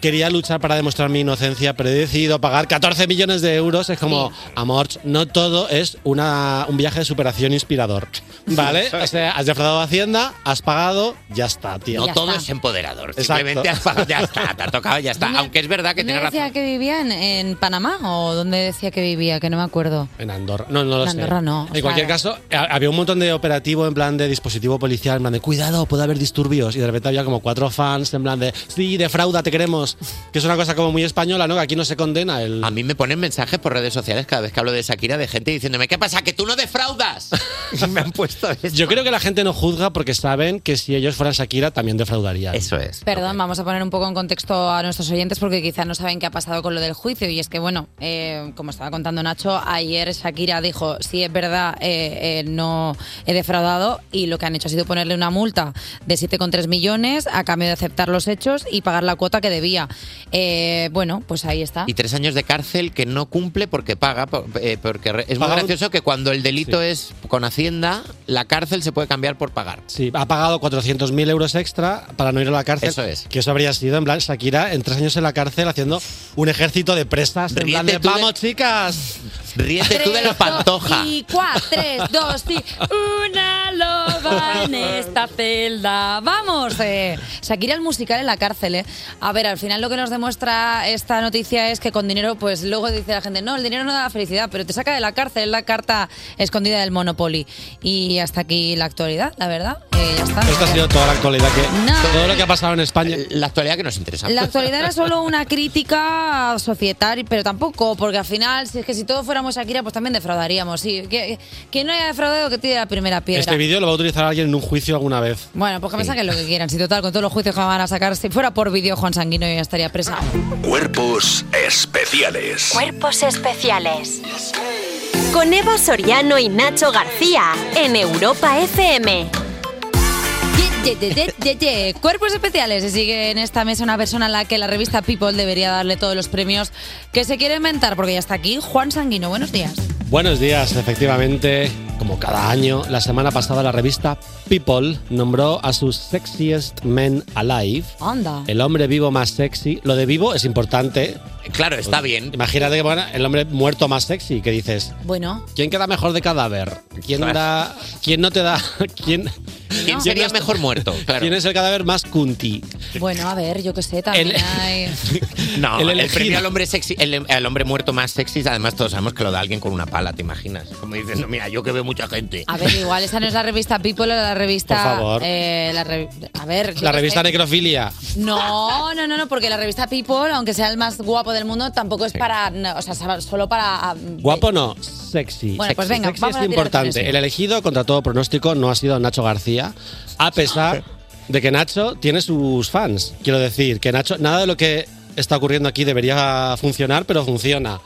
Quería luchar para demostrar mi inocencia, pero he decidido pagar 14 millones de euros. Es como, amor, no todo es una, un viaje de superación inspirador. ¿Vale? O sea, has defraudado a Hacienda, has pagado, ya está, tío. No todo es empoderador. Exacto. Simplemente has pagado, ya está, te ha tocado, ya está. Aunque es verdad que ¿Dónde tienes decía razón. que vivía? ¿En, en Panamá? ¿O dónde decía que vivía? Que no me acuerdo. En Andorra. No, no lo En sé. Andorra no, o En sea- cualquier caso, ha- había un montón de operativo en plan de dispositivo policial, en plan de cuidado, puede haber disturbios. Y de repente había como cuatro fans en plan de sí, defrauda, te queremos. Que es una cosa como muy española, ¿no? Que aquí no se condena el. A mí me ponen mensajes por redes sociales cada vez que hablo de Shakira de gente diciéndome, ¿qué pasa? ¿Que tú no defraudas? me han puesto eso. Yo creo que la gente no juzga porque saben que si ellos fueran Shakira también defraudarían. Eso es. Perdón, vamos a poner un poco en contexto a nuestros oyentes porque quizás no saben qué ha pasado con lo del juicio. Y es que, bueno, eh, como estaba contando Nacho, ayer Shakira dijo, sí, es verdad, eh, eh, no he defraudado y lo que han hecho ha sido ponerle una multa de 7,3 millones a cambio de aceptar los hechos y pagar la cuota que debía. Eh, bueno, pues ahí está. Y tres años de cárcel que no cumple porque paga. por- eh, porque es muy gracioso que cuando el delito es con Hacienda, la cárcel se puede cambiar por pagar. Sí, ha pagado 400.000 euros extra para no ir a la cárcel. Eso es. Que eso habría sido, en plan, Shakira en tres años en la cárcel haciendo un ejército de presas. En plan Ríete de, tú de- ¡Vamos, chicas! Ríete tú de la pantoja. Y cuatro, tres, dos y una loba en esta celda. Vamos, eh. Shakira el musical en la cárcel, ¿eh? A ver, al final lo que nos demuestra esta noticia es que con dinero, pues luego dice la gente, no, el dinero no da felicidad, pero te saca de la cárcel, es la carta escondida del Monopoly. Y hasta aquí la actualidad, la verdad. Eh, ya está. Esta ha sido toda la actualidad que. No. Todo lo que ha pasado en España. La actualidad que nos interesa. La actualidad era solo una crítica societaria, pero tampoco, porque al final, si es que si todos fuéramos Shakira, pues también defraudaríamos. Sí, que, que no haya defraudado, que tire la primera piedra. Este vídeo lo va a utilizar alguien en un juicio alguna vez. Bueno, pues que me saquen lo que quieran. Si total, con todos los juicios que me van a sacar, si fuera por vídeo Juan Sanguino, yo ya estaría presa. Cuerpos especiales. Cuerpos especiales. Con Eva Soriano y Nacho García en Europa FM. Ye, ye, ye, ye, ye. Cuerpos especiales. Y sigue en esta mesa una persona a la que la revista People debería darle todos los premios que se quiere inventar, porque ya está aquí Juan Sanguino. Buenos días. Buenos días, efectivamente, como cada año, la semana pasada la revista People nombró a sus sexiest men alive. Anda. El hombre vivo más sexy. Lo de vivo es importante. Claro, está bien. Imagínate que bueno, el hombre muerto más sexy, que dices, Bueno, ¿quién queda mejor de cadáver? ¿Quién da quién no te da quién ¿Quién sería mejor muerto? Claro. ¿Quién es el cadáver más cunti? bueno, a ver, yo qué sé, también hay... No, El el, elegido. premio al hombre sexy, el, el hombre muerto más sexy, además todos sabemos que lo da alguien con una pala, ¿te imaginas? Como dices, no, mira, yo que veo mucha gente. A ver, igual esa no es la revista People, es la revista... Por favor. eh, la re- A ver... yo La qué revista sé. Necrofilia. No, no, no, no, porque la revista People, aunque sea el más guapo del mundo, tampoco es para, no, o sea, solo para... ah, Guapo no, sexy. Bueno, pues venga, Sexy vamos a es tirar importante. El elegido contra todo pronóstico no ha sido Nacho García, a pesar de que Nacho tiene sus fans. Quiero decir, que Nacho, nada de lo que está ocurriendo aquí debería funcionar, pero funciona.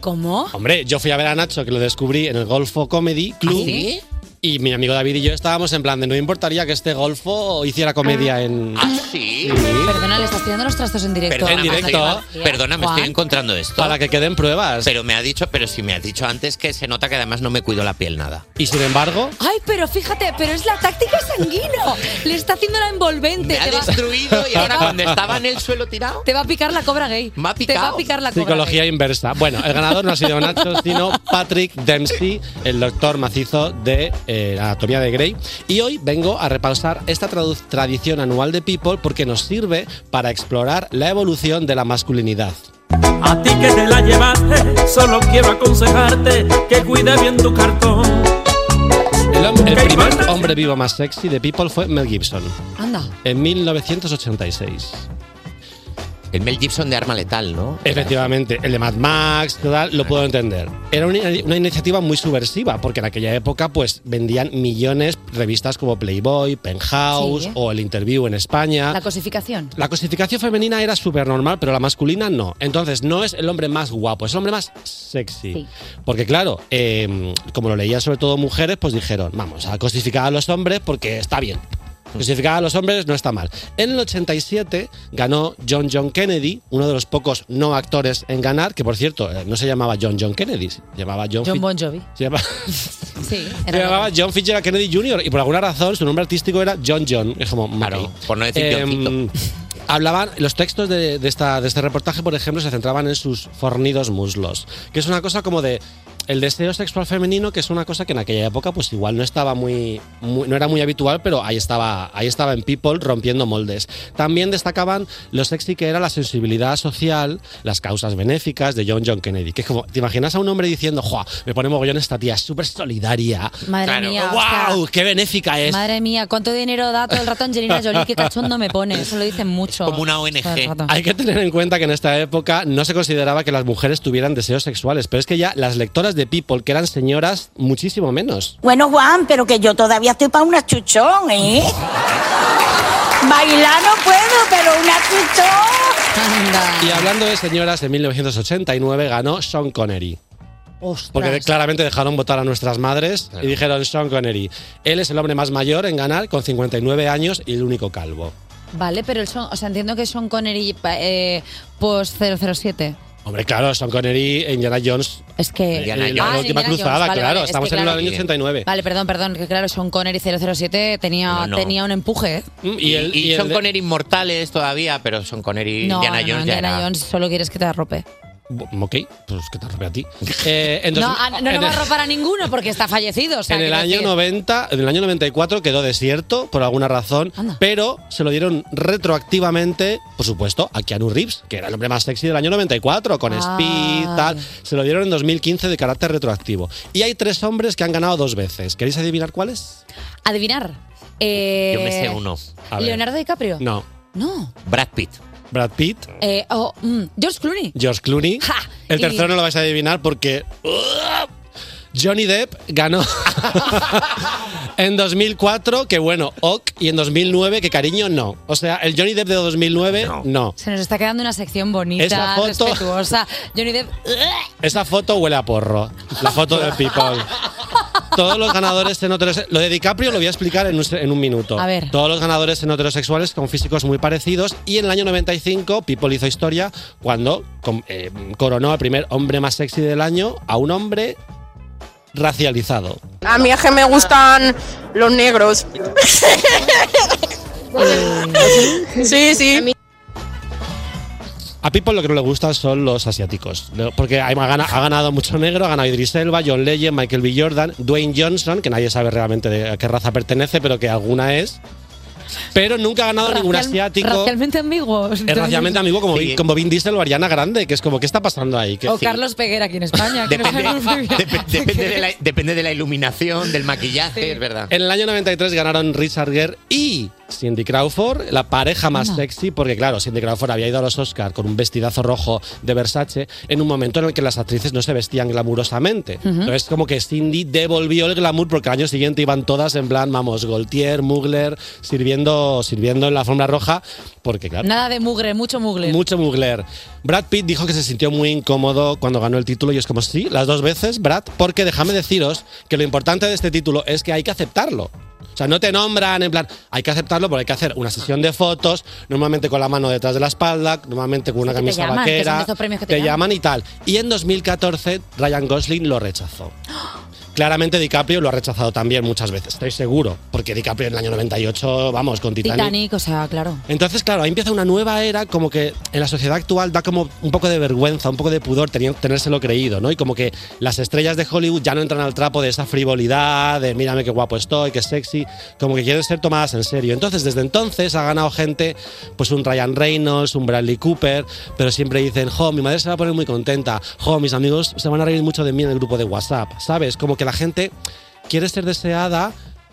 ¿Cómo? Hombre, yo fui a ver a Nacho, que lo descubrí en el Golfo Comedy Club. ¿Ah, sí? Y mi amigo David y yo estábamos en plan de no importaría que este Golfo hiciera comedia en. ¿Ah, sí? Perdona, le estás tirando los trastos en directo. En directo. Perdona, me estoy encontrando esto. Para que queden pruebas. Pero me ha dicho, pero si me has dicho antes que se nota que además no me cuido la piel nada. Y sin embargo, Ay, pero fíjate, pero es la táctica sanguino. Le está haciendo la envolvente. Me ha te va- destruido y ahora cuando estaba en el suelo tirado. Te va a picar la cobra gay. Me ha Te va a picar la cobra Psicología gay. inversa. Bueno, el ganador no ha sido Nacho, sino Patrick Dempsey, el doctor macizo de eh, la anatomía de Grey. Y hoy vengo a repasar esta tradición anual de People porque nos sirve para explorar la evolución de la masculinidad. A ti que te la llevaste, solo quiero aconsejarte que cuide bien tu cartón. El, primer hombre vivo más sexy de People fue Mel Gibson, Anda. en 1986. El Mel Gibson de arma letal, ¿no? Efectivamente, el de Mad Max, total, lo puedo entender. Era una, una iniciativa muy subversiva, porque en aquella época pues vendían millones revistas como Playboy, Penthouse Sí. o El Interview en España. La cosificación. La cosificación femenina era súper normal, pero la masculina no. Entonces, no es el hombre más guapo, es el hombre más sexy. Sí. Porque, claro, eh, como lo leían sobre todo mujeres, pues dijeron, vamos a cosificar a los hombres porque está bien. Cosificar a los hombres no está mal. En el 87 ganó John John Kennedy, uno de los pocos no actores en ganar, que por cierto, eh, no se llamaba John John Kennedy, se llamaba John, John Fitz- Bon Jovi. se llama- Sí, se llamaba John Fitzgerald Kennedy Jr. y por alguna razón su nombre artístico era John John. Es como, claro, por no decir Johncito. Hablaban, los textos de, de esta, de este reportaje, por ejemplo, se centraban en sus fornidos muslos, que es una cosa como de el deseo sexual femenino, que es una cosa que en aquella época pues igual no estaba muy, muy- no era muy habitual, pero ahí estaba, ahí estaba en People rompiendo moldes. También destacaban lo sexy que era la sensibilidad social, las causas benéficas de John John Kennedy, que es como, ¿te imaginas a un hombre diciendo, ¡Jua! Me pone mogollón esta tía, es súper solidaria. Madre mía, o sea, ¡Wow! ¡Qué benéfica es! Madre mía, ¿cuánto dinero da todo el rato Angelina Jolie? Qué cachondo me pone. Eso lo dicen mucho. Todo el rato. Hay que tener en cuenta que en esta época no se consideraba que las mujeres tuvieran deseos sexuales, pero es que ya las lectoras de People, que eran señoras, muchísimo menos. Bueno, Juan, pero que yo todavía estoy para una chuchón, ¿eh? Bailar no puedo, pero una chuchón. Y hablando de señoras, en 1989 ganó Sean Connery. Porque claramente dejaron votar a nuestras madres y dijeron Sean Connery. Él es el hombre más mayor en ganar, con 59 años y el único calvo. Vale, pero el Sean, o sea, entiendo que Sean Connery eh, post 007. Hombre, claro, Sean Connery, Indiana Jones. Es que. Indiana Ah, Jones, la en última Indiana Jones, cruzada, vale, claro. vale, es Estamos que en el claro. año 89. Vale, perdón, perdón, que claro, Sean Connery 007 tenía, No, no. tenía un empuje. ¿eh? Y, el- y y el son de- Connery inmortales todavía, pero son Connery No, Indiana no, no, Jones ya Indiana era- Jones solo quieres que te arrope. Ok, pues que te arrope a ti. Eh, en dos- no, ah, no, no en va a arropar a ninguno porque está fallecido. O sea, en el quiero año decir- 90, en el año 94 quedó desierto por alguna razón, pero se lo dieron retroactivamente, por supuesto, a Keanu Reeves, que era el hombre más sexy del año 94 con Ah. Speed, tal. Se lo dieron en 2015 de carácter retroactivo. Y hay tres hombres que han ganado dos veces. ¿Queréis adivinar cuáles? Adivinar. Eh, Yo me sé uno. A ver. Leonardo DiCaprio. No. No. Brad Pitt. Brad Pitt, Eh, oh, mm, George Clooney. George Clooney. El Y- tercero no lo vais a adivinar porque Johnny Depp ganó en 2004, que bueno, ok, y en 2009, que cariño, no. O sea, el Johnny Depp de 2009, no. Se nos está quedando una sección bonita, Esa foto- respetuosa. Johnny Depp. Esa foto huele a porro. La foto de People. Todos los ganadores en heterosexuales. Lo de DiCaprio lo voy a explicar en un, en un minuto. A ver. Todos los ganadores en heterosexuales con físicos muy parecidos. Y en el año 95, People hizo historia cuando com- eh, coronó al primer hombre más sexy del año a un hombre racializado. A mí es que me gustan los negros. sí, sí. A People lo que no le gustan son los asiáticos. Porque ha gana- ha ganado mucho negro, ha ganado Idris Elba, John Legend, Michael B. Jordan, Dwayne Johnson, que nadie sabe realmente de a qué raza pertenece, pero que alguna es. Pero nunca ha ganado ningún asiático. Racialmente ambiguos. Es racialmente amigo como, Vin- como Vin Diesel o Ariana Grande, que es como, ¿qué está pasando ahí? Que- O Carlos Peguera aquí en España. que no sabemos muy bien. Depende de, la, depende de la iluminación, del maquillaje, es verdad. En el año 93 ganaron Richard Gere y Cindy Crawford, la pareja más sexy, porque claro, Cindy Crawford había ido a los Oscars con un vestidazo rojo de Versace en un momento en el que las actrices no se vestían glamurosamente. Ujú. Entonces, como que Cindy devolvió el glamour porque al año siguiente iban todas en plan, vamos, Gaultier, Mugler, sirviendo, sirviendo en la alfombra roja, porque claro. Nada de mugre, mucho mugre. Mucho Mugler. Brad Pitt dijo que se sintió muy incómodo cuando ganó el título y es como, sí, las dos veces, Brad, porque déjame deciros que lo importante de este título es que hay que aceptarlo. O sea, no te nombran en plan, hay que aceptarlo porque hay que hacer una sesión de fotos, normalmente con la mano detrás de la espalda, normalmente con una te camisa llaman, que son vaquera, de estos premios que te te llaman. llaman y tal. Y en 2014 Ryan Gosling lo rechazó. Claramente DiCaprio lo ha rechazado también muchas veces, estoy seguro, porque DiCaprio en el año 98, vamos, con Titanic, o sea, claro. entonces, claro, ahí empieza una nueva era, como que en la sociedad actual da como un poco de vergüenza, un poco de pudor tenérselo creído, ¿no? Y como que las estrellas de Hollywood ya no entran al trapo de esa frivolidad, de mírame qué guapo estoy, qué sexy, como que quieren ser tomadas en serio. Entonces, desde entonces ha ganado gente, pues un Ryan Reynolds, un Bradley Cooper, pero siempre dicen, jo, mi madre se va a poner muy contenta, jo, mis amigos se van a reír mucho de mí en el grupo de WhatsApp, ¿sabes? Como que la gente quiere ser deseada,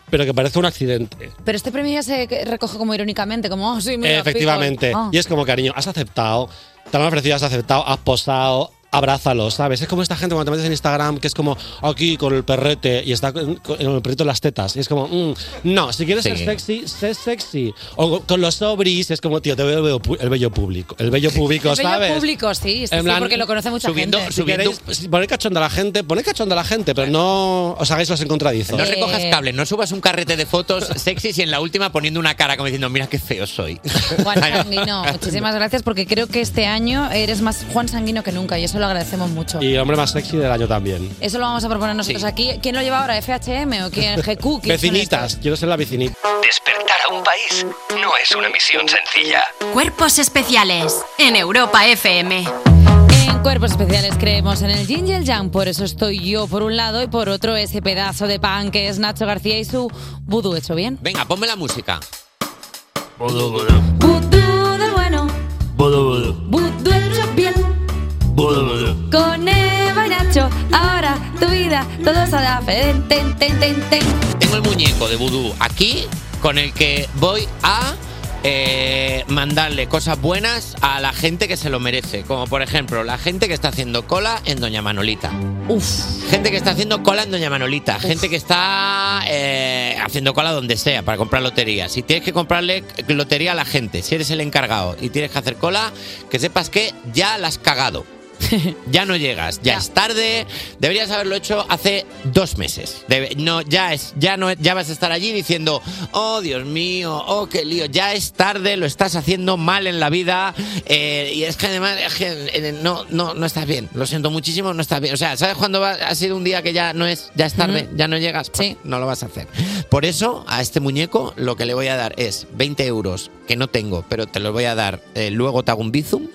pero que parece un accidente. Pero este premio ya se recoge como irónicamente, como, oh, sí, mira, Efectivamente. people. Ah. Y es como, cariño, has aceptado, te lo han ofrecido, has aceptado, has posado, abrázalo, ¿sabes? Es como esta gente cuando te metes en Instagram que es como aquí con el perrete y está con, el perrito en las tetas. Y es como, mm, no, si quieres Sí. ser sexy, sé sexy. O con los sobris es como, tío, te veo el bello, el bello público. El bello público, El bello ¿sabes? público, sí, sí, En sí, plan, porque lo conoce mucha gente. Si queréis poner cachondo a la gente, poned cachondo a la gente, pero no os hagáis los encontradizos. No recojas cable, no subas un carrete de fotos sexys y en la última poniendo una cara como diciendo, mira qué feo soy. Juan Sanguino, muchísimas gracias porque creo que este año eres más Juan Sanguino que nunca y eso lo agradecemos mucho. Y el hombre más sexy del año también. Eso lo vamos a proponer nosotros aquí. ¿Quién lo lleva ahora? ¿FHM o quién? ¿GQ? ¿Quién son Vecinitas, quiero ser la vecinita. Despertar a un país no es una misión sencilla. Cuerpos especiales en Europa FM. En Cuerpos Especiales creemos en el Yin y el Yang, por eso estoy yo por un lado y por otro ese pedazo de pan que es Nacho García y su vudú hecho bien. Venga, ponme la música. Vudú del vida, todo se da ten, ten, ten, ten, ten. Tengo el muñeco de vudú aquí con el que voy a eh, mandarle cosas buenas a la gente que se lo merece. Como por ejemplo, la gente que está haciendo cola en Doña Manolita. Gente que está haciendo cola en Doña Manolita. Gente que está eh, haciendo cola donde sea para comprar lotería. Si tienes que comprarle lotería a la gente, si eres el encargado y tienes que hacer cola, que sepas que ya la has cagado. ya no llegas, ya, es tarde. Deberías haberlo hecho hace dos meses. Debe- no, ya es, ya no, ya vas a estar allí diciendo, oh Dios mío, oh qué lío. Ya es tarde, lo estás haciendo mal en la vida eh, y es que además es que, eh, no, no, no estás bien. Lo siento muchísimo, no estás bien. O sea, ¿sabes cuándo va- ha sido un día que ya no es, ya es tarde, ya no llegas? Pues no lo vas a hacer. Por eso a este muñeco lo que le voy a dar es 20 euros que no tengo, pero te los voy a dar. eh, luego te hago un bizum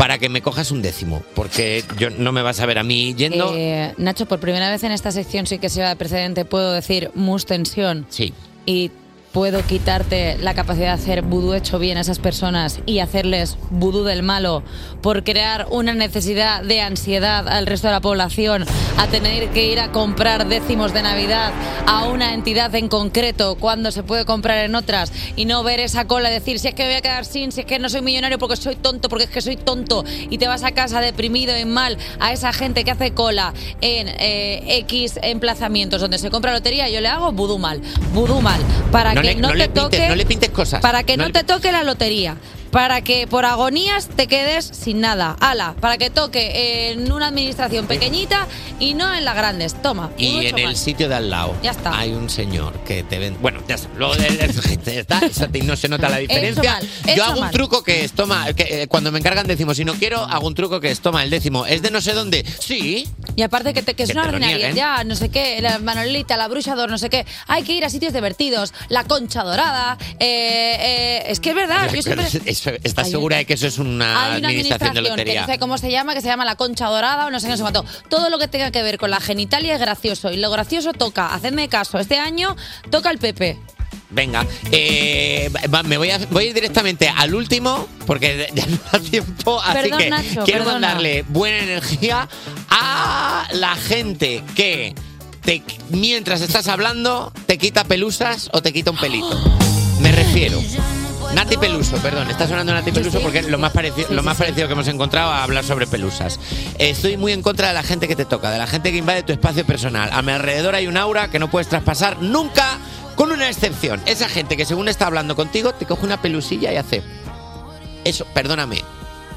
para que me cojas un décimo, porque yo no me vas a ver a mí yendo. Eh, Nacho, por primera vez en esta sección sí que se va de precedente, puedo decir mus tensión. Sí. Y puedo quitarte la capacidad de hacer vudú hecho bien a esas personas y hacerles vudú del malo por crear una necesidad de ansiedad al resto de la población a tener que ir a comprar décimos de Navidad a una entidad en concreto cuando se puede comprar en otras y no ver esa cola y decir si es que me voy a quedar sin, si es que no soy millonario porque soy tonto, porque es que soy tonto y te vas a casa deprimido y mal a esa gente que hace cola en eh, X emplazamientos donde se compra lotería, yo le hago vudú mal, vudú mal, para No que le- no, no te le pintes- toque no le pintes cosas. para que No te toque la lotería. Para que por agonías te quedes sin nada. Ala, para que toque en una administración pequeñita y no en las grandes. Toma. Y en el sitio de al lado Ya está. hay un señor que te vende. Bueno, ya está. Luego está, no se nota la diferencia. mal, Yo hago un truco que es toma, que, eh, cuando me encargan décimo, si no quiero, hago un truco que es toma el décimo. Es de no sé dónde. Sí. Y aparte que, te, que es Que una ordinaria, ya, no sé qué, la Manolita, la Bruchador, no sé qué. Hay que ir a sitios divertidos, la Concha Dorada. eh, eh, es que es verdad, yo siempre... eso- ¿Estás segura de que eso es una, Hay una administración, de que no sé cómo se llama, que se llama la concha dorada o no sé qué, no sé cuánto. Todo lo que tenga que ver con la genitalia es gracioso. Y lo gracioso toca, hacedme caso, este año toca el Pepe. Venga, eh, va- me voy a, voy a ir directamente al último porque ya no da tiempo, así Perdón, que Nacho, quiero perdona. mandarle buena energía a la gente que te, mientras estás hablando te quita pelusas o te quita un pelito. Me refiero. Nati Peluso, perdón, está sonando Nati Peluso porque es lo más parecido, lo más parecido que hemos encontrado a hablar sobre pelusas. Estoy muy en contra de la gente que te toca, de la gente que invade tu espacio personal. A mi alrededor hay un aura que no puedes traspasar nunca, con una excepción. Esa gente que según está hablando contigo te coge una pelusilla y hace eso, perdóname,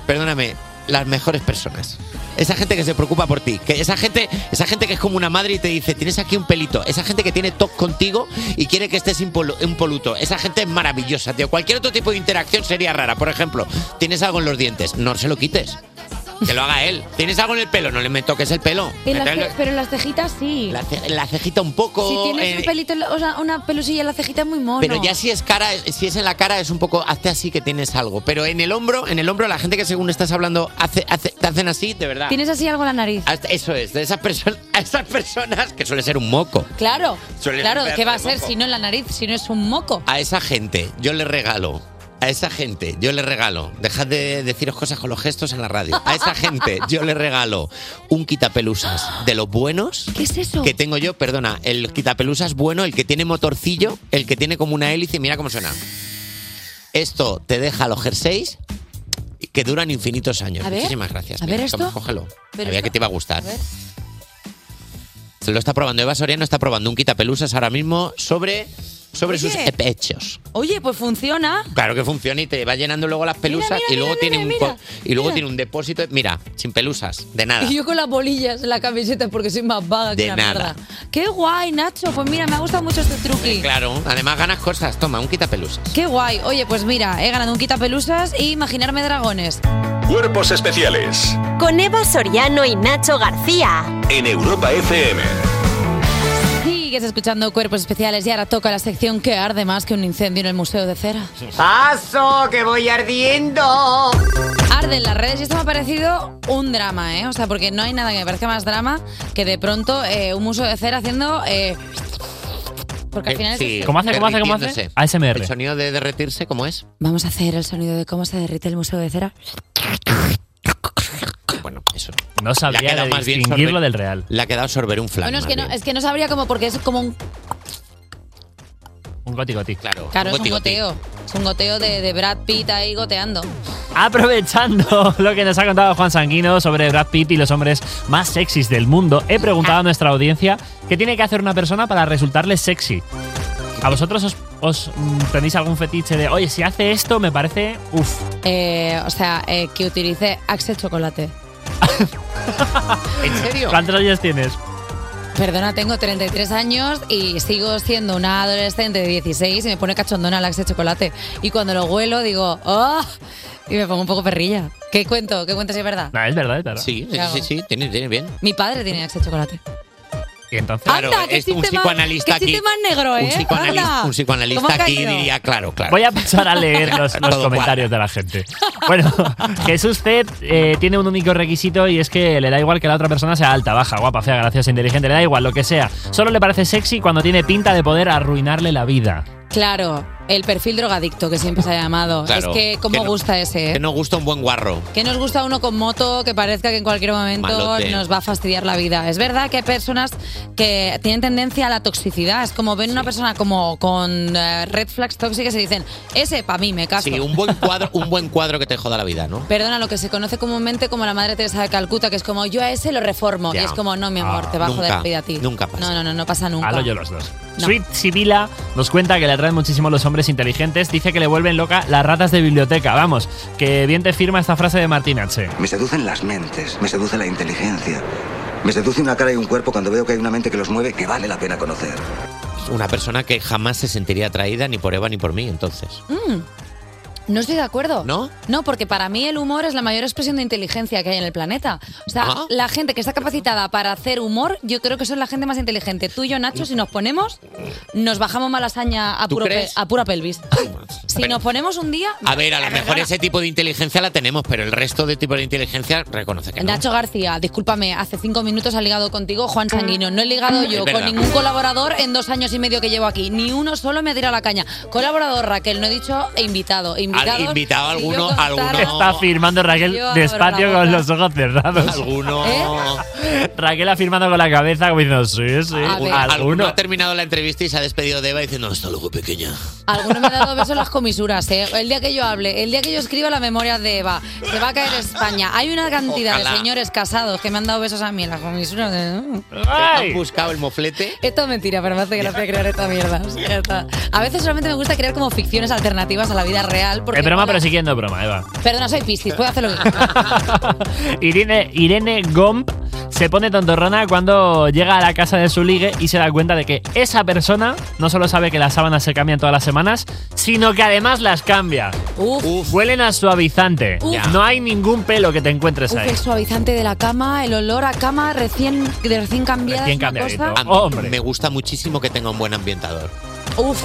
perdóname, las mejores personas. Esa gente que se preocupa por ti, que esa gente, esa gente que es como una madre y te dice, tienes aquí un pelito, esa gente que tiene toque contigo y quiere que estés impolu- impoluto, esa gente es maravillosa, tío. Cualquier otro tipo de interacción sería rara. Por ejemplo, tienes algo en los dientes, no se lo quites. Que lo haga él. ¿Tienes algo en el pelo? No le me toques el pelo. En las Métele ce- pero en las cejitas sí. la, ce- la cejita un poco. si tienes eh, un pelito, en la- o sea, una pelusilla en la cejita es muy mono. pero ya si es cara, si es en la cara es un poco, hazte así que tienes algo. Pero en el hombro, en el hombro, la gente que según estás hablando hace, hace- te hacen así, de verdad. Tienes así algo en la nariz. Hasta- Eso es, de esas personas, a esas personas que suele ser un moco. Claro, Suele claro, ¿qué va a de ser moco. si no en la nariz, si no es un moco? A esa gente yo le regalo. A esa gente yo le regalo. Dejad de deciros cosas con los gestos en la radio. A esa gente yo le regalo un quitapelusas de los buenos. ¿Qué es eso? Que tengo yo, perdona, el quitapelusas bueno, el que tiene motorcillo, el que tiene como una hélice. Mira cómo suena. Esto te deja los jerseys que duran infinitos años. A ver. Muchísimas gracias. A ver esto. toma, cógelo. Pero Sabía esto- que te iba a gustar. A ver. Se lo está probando. Eva Soriano está probando un quitapelusas ahora mismo sobre, sobre sus pechos. Oye, pues funciona. Claro que funciona y te va llenando luego las pelusas mira, y luego mira, tiene mira, un po- y luego mira. tiene un depósito, mira, sin pelusas, de nada. Y yo con las bolillas en la camiseta porque soy más vaga De que la nada. mierda. Qué guay, Nacho. Pues mira, me ha gustado mucho este truqui. Claro, además ganas cosas. Toma, un quitapelusas. Qué guay. Oye, pues mira, he ganado un quitapelusas y imaginarme dragones. Cuerpos especiales Con Eva Soriano y Nacho García. en Europa FM. Sigues escuchando Cuerpos Especiales y ahora toca la sección que arde más que un incendio en el Museo de Cera. ¡Paso, que voy ardiendo! Arde en las redes y esto me ha parecido un drama, ¿eh? O sea, porque no hay nada que me parezca más drama que de pronto eh, un museo de cera haciendo... eh, porque al final es Sí, esto. ¿Cómo hace, cómo hace, cómo hace? derritiéndose. ASMR. El sonido de derretirse, ¿cómo es? Vamos a hacer el sonido de cómo se derrite el Museo de Cera. No sabría quedado de más bien distinguirlo sorber- del real. Le ha quedado sorber un flan. Bueno, es que, no, bien. es que no sabría cómo, porque es como un... Un goti goti. Claro, Claro, es un goteo. Es un goteo de, de Brad Pitt ahí goteando. Aprovechando lo que nos ha contado Juan Sanguino sobre Brad Pitt y los hombres más sexys del mundo, he preguntado a nuestra audiencia qué tiene que hacer una persona para resultarle sexy. ¿A vosotros os, os, mm, tenéis algún fetiche de, oye, si hace esto me parece, uff, Eh, o sea, eh, que utilice Axe Chocolate. ¿En serio? ¿cuántos años tienes? Perdona, tengo 33 años y sigo siendo una adolescente de 16 y me pone cachondona el Axe Chocolate. Y cuando lo huelo digo, ¡oh! Y me pongo un poco perrilla. ¿Qué cuento? ¿Qué cuento si es verdad? No, es verdad, es verdad. Sí, sí, sí, sí, tienes, tienes bien. Mi padre tiene Axe Chocolate. Y entonces, Claro, es un psicoanalista aquí. más negro, ¿eh? Un psicoanalista, Anda. un psicoanalista ¿Cómo ha aquí caído? diría, claro, claro. Voy a pasar a leer los, los Todo comentarios de la gente. Bueno, Jesús Z eh, tiene un único requisito y es que le da igual que la otra persona sea alta, baja, guapa, fea, graciosa, inteligente, le da igual lo que sea. Solo le parece sexy cuando tiene pinta de poder arruinarle la vida. Claro, el perfil drogadicto que siempre se ha llamado. Claro, es que, ¿cómo que no- gusta ese? eh? Que nos gusta un buen guarro. Que nos gusta uno con moto que parezca que en cualquier momento Malote. nos va a fastidiar la vida. Es verdad que hay personas que tienen tendencia a la toxicidad. Es como ven una persona como con eh, red flags tóxicas y dicen, ese para mí me caso. Sí, un buen cuadro, un buen cuadro que te joda la vida, ¿no? Perdona, lo que se conoce comúnmente como la Madre Teresa de Calcuta, que es como yo a ese lo reformo. Ya. Y es como, no, mi amor, Ah, te va a joder nunca, la vida a ti. nunca pasa. No, no, no, no pasa nunca. Halo yo los dos. No. Sweet Sibila nos cuenta que le atraen muchísimo los hombres inteligentes. Dice que le vuelven loca las ratas de biblioteca. Vamos, que bien te firma esta frase de Martín H. Me seducen las mentes, me seduce la inteligencia. Me seduce una cara y un cuerpo cuando veo que hay una mente que los mueve que vale la pena conocer. Una persona que jamás se sentiría atraída ni por Eva ni por mí, entonces. Mm. No estoy de acuerdo. ¿No? No, porque para mí el humor es la mayor expresión de inteligencia que hay en el planeta. O sea, Ah. la gente que está capacitada para hacer humor, yo creo que son la gente más inteligente. Tú y yo, Nacho, si nos ponemos, nos bajamos malasaña a, ¿Tú puro pe- a pura pelvis. Si Pero- nos ponemos un día... A ver, a lo mejor ese tipo de inteligencia la tenemos, pero el resto de tipo de inteligencia reconoce que no. Nacho García, discúlpame, hace cinco minutos ha ligado contigo Juan Sanguino. No he ligado yo con ningún colaborador en dos años y medio que llevo aquí. Ni uno solo me ha tirado la caña. Colaborador, Raquel, no he dicho e invitado. Invitado, Al invitado alguno, alguno. Está firmando Raquel despacio la con los ojos cerrados. Alguno. Raquel afirmando con la cabeza como diciendo, sí, sí. Alguno Alguno. ha terminado la entrevista y se ha despedido de Eva diciendo, hasta luego, pequeña. Alguno me ha dado besos en las comisuras, ¿eh? El día que yo hable, el día que yo escriba las memorias de Eva, se va a caer España. Hay una cantidad Ojalá. de señores casados que me han dado besos a mí en las comisuras. de- ¿Han buscado el moflete? Esto es mentira, pero me hace gracia crear esta mierda. Ya está. A veces solamente me gusta crear como ficciones alternativas a la vida real. Porque Es broma, mola. pero siguiendo broma, Eva. Perdona, soy Piscis, puedo hacer lo que quiera. Irene, Irene Gomp se pone tontorrona cuando llega a la casa de su ligue y se da cuenta de que esa persona no solo sabe que las sábanas se cambian todas las semanas, sino que además las cambia. Uf. Huelen a suavizante. Uf. No hay ningún pelo que te encuentres Uf, ahí. el suavizante de la cama, el olor a cama recién, de recién cambiada. Recién es una cambiadito. cosa- A mí Hombre. Me gusta muchísimo que tenga un buen ambientador. Uf.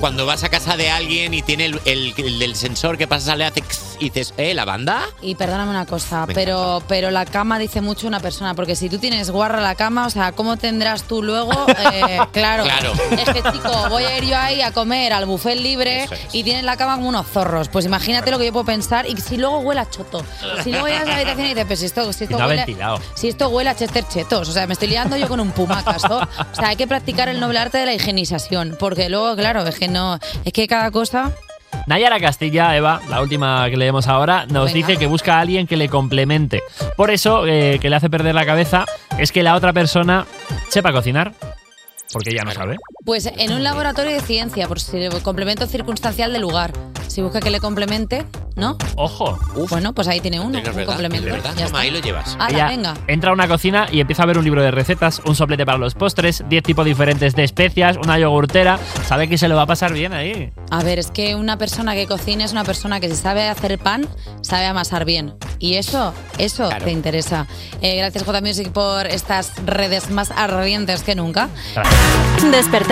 Cuando vas a casa de alguien y tiene el, el- el del sensor que pasa, le hace y dices, ¿eh, la banda? Y perdóname una cosa, pero, pero la cama dice mucho una persona, porque si tú tienes guarra la cama, o sea, ¿cómo tendrás tú luego? Eh, claro, Claro. es que chico, voy a ir yo ahí a comer al buffet libre es. y tienes la cama como unos zorros. Pues imagínate lo que yo puedo pensar y si luego huele a choto. Si luego llegas a la habitación y dices, pues si esto, si esto no huele... ventilado. Si esto huele a Chester Chetos, o sea, me estoy liando yo con un puma, ¿acaso? O sea, hay que practicar el noble arte de la higienización, porque luego, claro, es que no, es que cada cosa Nayara Castilla, Eva, la última que leemos ahora, nos Venga. dice que busca a alguien que le complemente. Por eso, eh, que le hace perder la cabeza es que la otra persona sepa cocinar. Porque ella no sabe. Pues en un laboratorio de ciencia, por si complemento circunstancial del lugar. Si busca que le complemente, ¿no? Ojo. Bueno, pues ahí tiene uno, un verdad, complemento. es verdad. Ya Toma, está. ahí lo llevas. Ala, Ella venga. entra a una cocina y empieza a ver un libro de recetas, un soplete para los postres, 10 tipos diferentes de especias, una yogurtera. Sabe que se lo va a pasar bien ahí. A ver, es que una persona que cocina es una persona que si sabe hacer pan, sabe amasar bien. Y eso, eso te interesa. Eh, gracias J Music por estas redes más ardientes que nunca. Despertar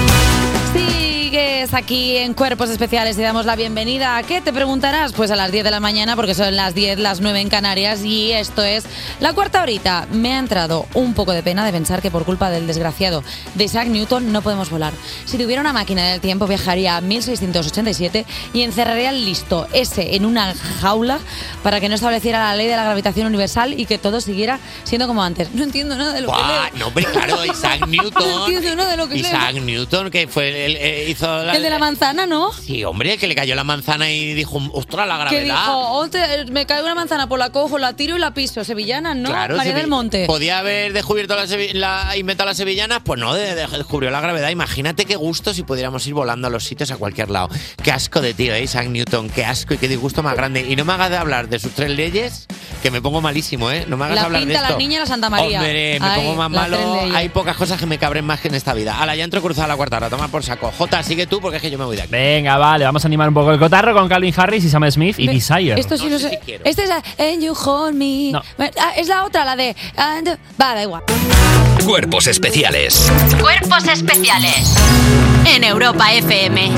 Sigues aquí en Cuerpos Especiales y damos la bienvenida. ¿A qué te preguntarás? Pues a las 10 de la mañana, porque son las 10, las 9 en Canarias y esto es la cuarta horita. Me ha entrado un poco de pena de pensar que por culpa del desgraciado de Isaac Newton no podemos volar. Si tuviera una máquina del tiempo viajaría a 1687 y encerraría el listo ese en una jaula para que no estableciera la ley de la gravitación universal y que todo siguiera siendo como antes. No entiendo nada de lo que Buah, leo. no, hombre, claro, Isaac No Newton. entiendo nada de lo que leo. Isaac Newton, que fue el, eh, hizo la, El de la manzana, ¿no? Sí, hombre, que le cayó la manzana y dijo, ostras, la Que gravedad. dijo, "Onte, me cae una manzana, pues la cojo, la tiro y la piso. Sevillanas, ¿no? Claro, María Sevi- del Monte. Podía haber descubierto la, sevi- la inventado las sevillanas, pues no, de- de- descubrió la gravedad. Imagínate qué gusto si pudiéramos ir volando a los sitios a cualquier lado. Qué asco de tío, ¿eh? Isaac Newton, qué asco y qué disgusto más grande. Y no me hagas de hablar de sus tres leyes, que me pongo malísimo, ¿eh? No me hagas La hablar de pinta, esto. la niña y la Santa María. Hombre, me Ay, pongo más las tres malo. leyes. Hay pocas cosas que me cabren más que en esta vida. Ala, ya entro cruzada la cuarta hora, toma por saco. Jota, sigue tú porque es que yo me voy de aquí. Venga, vale, vamos a animar un poco el cotarro con Calvin Harris y Sam Smith y Ve, Desire. Esto sí lo sé. Esta es la And You Hold Me. Ah, es la otra, la de. and- Va, da igual. Cuerpos especiales. Cuerpos especiales en Europa FM.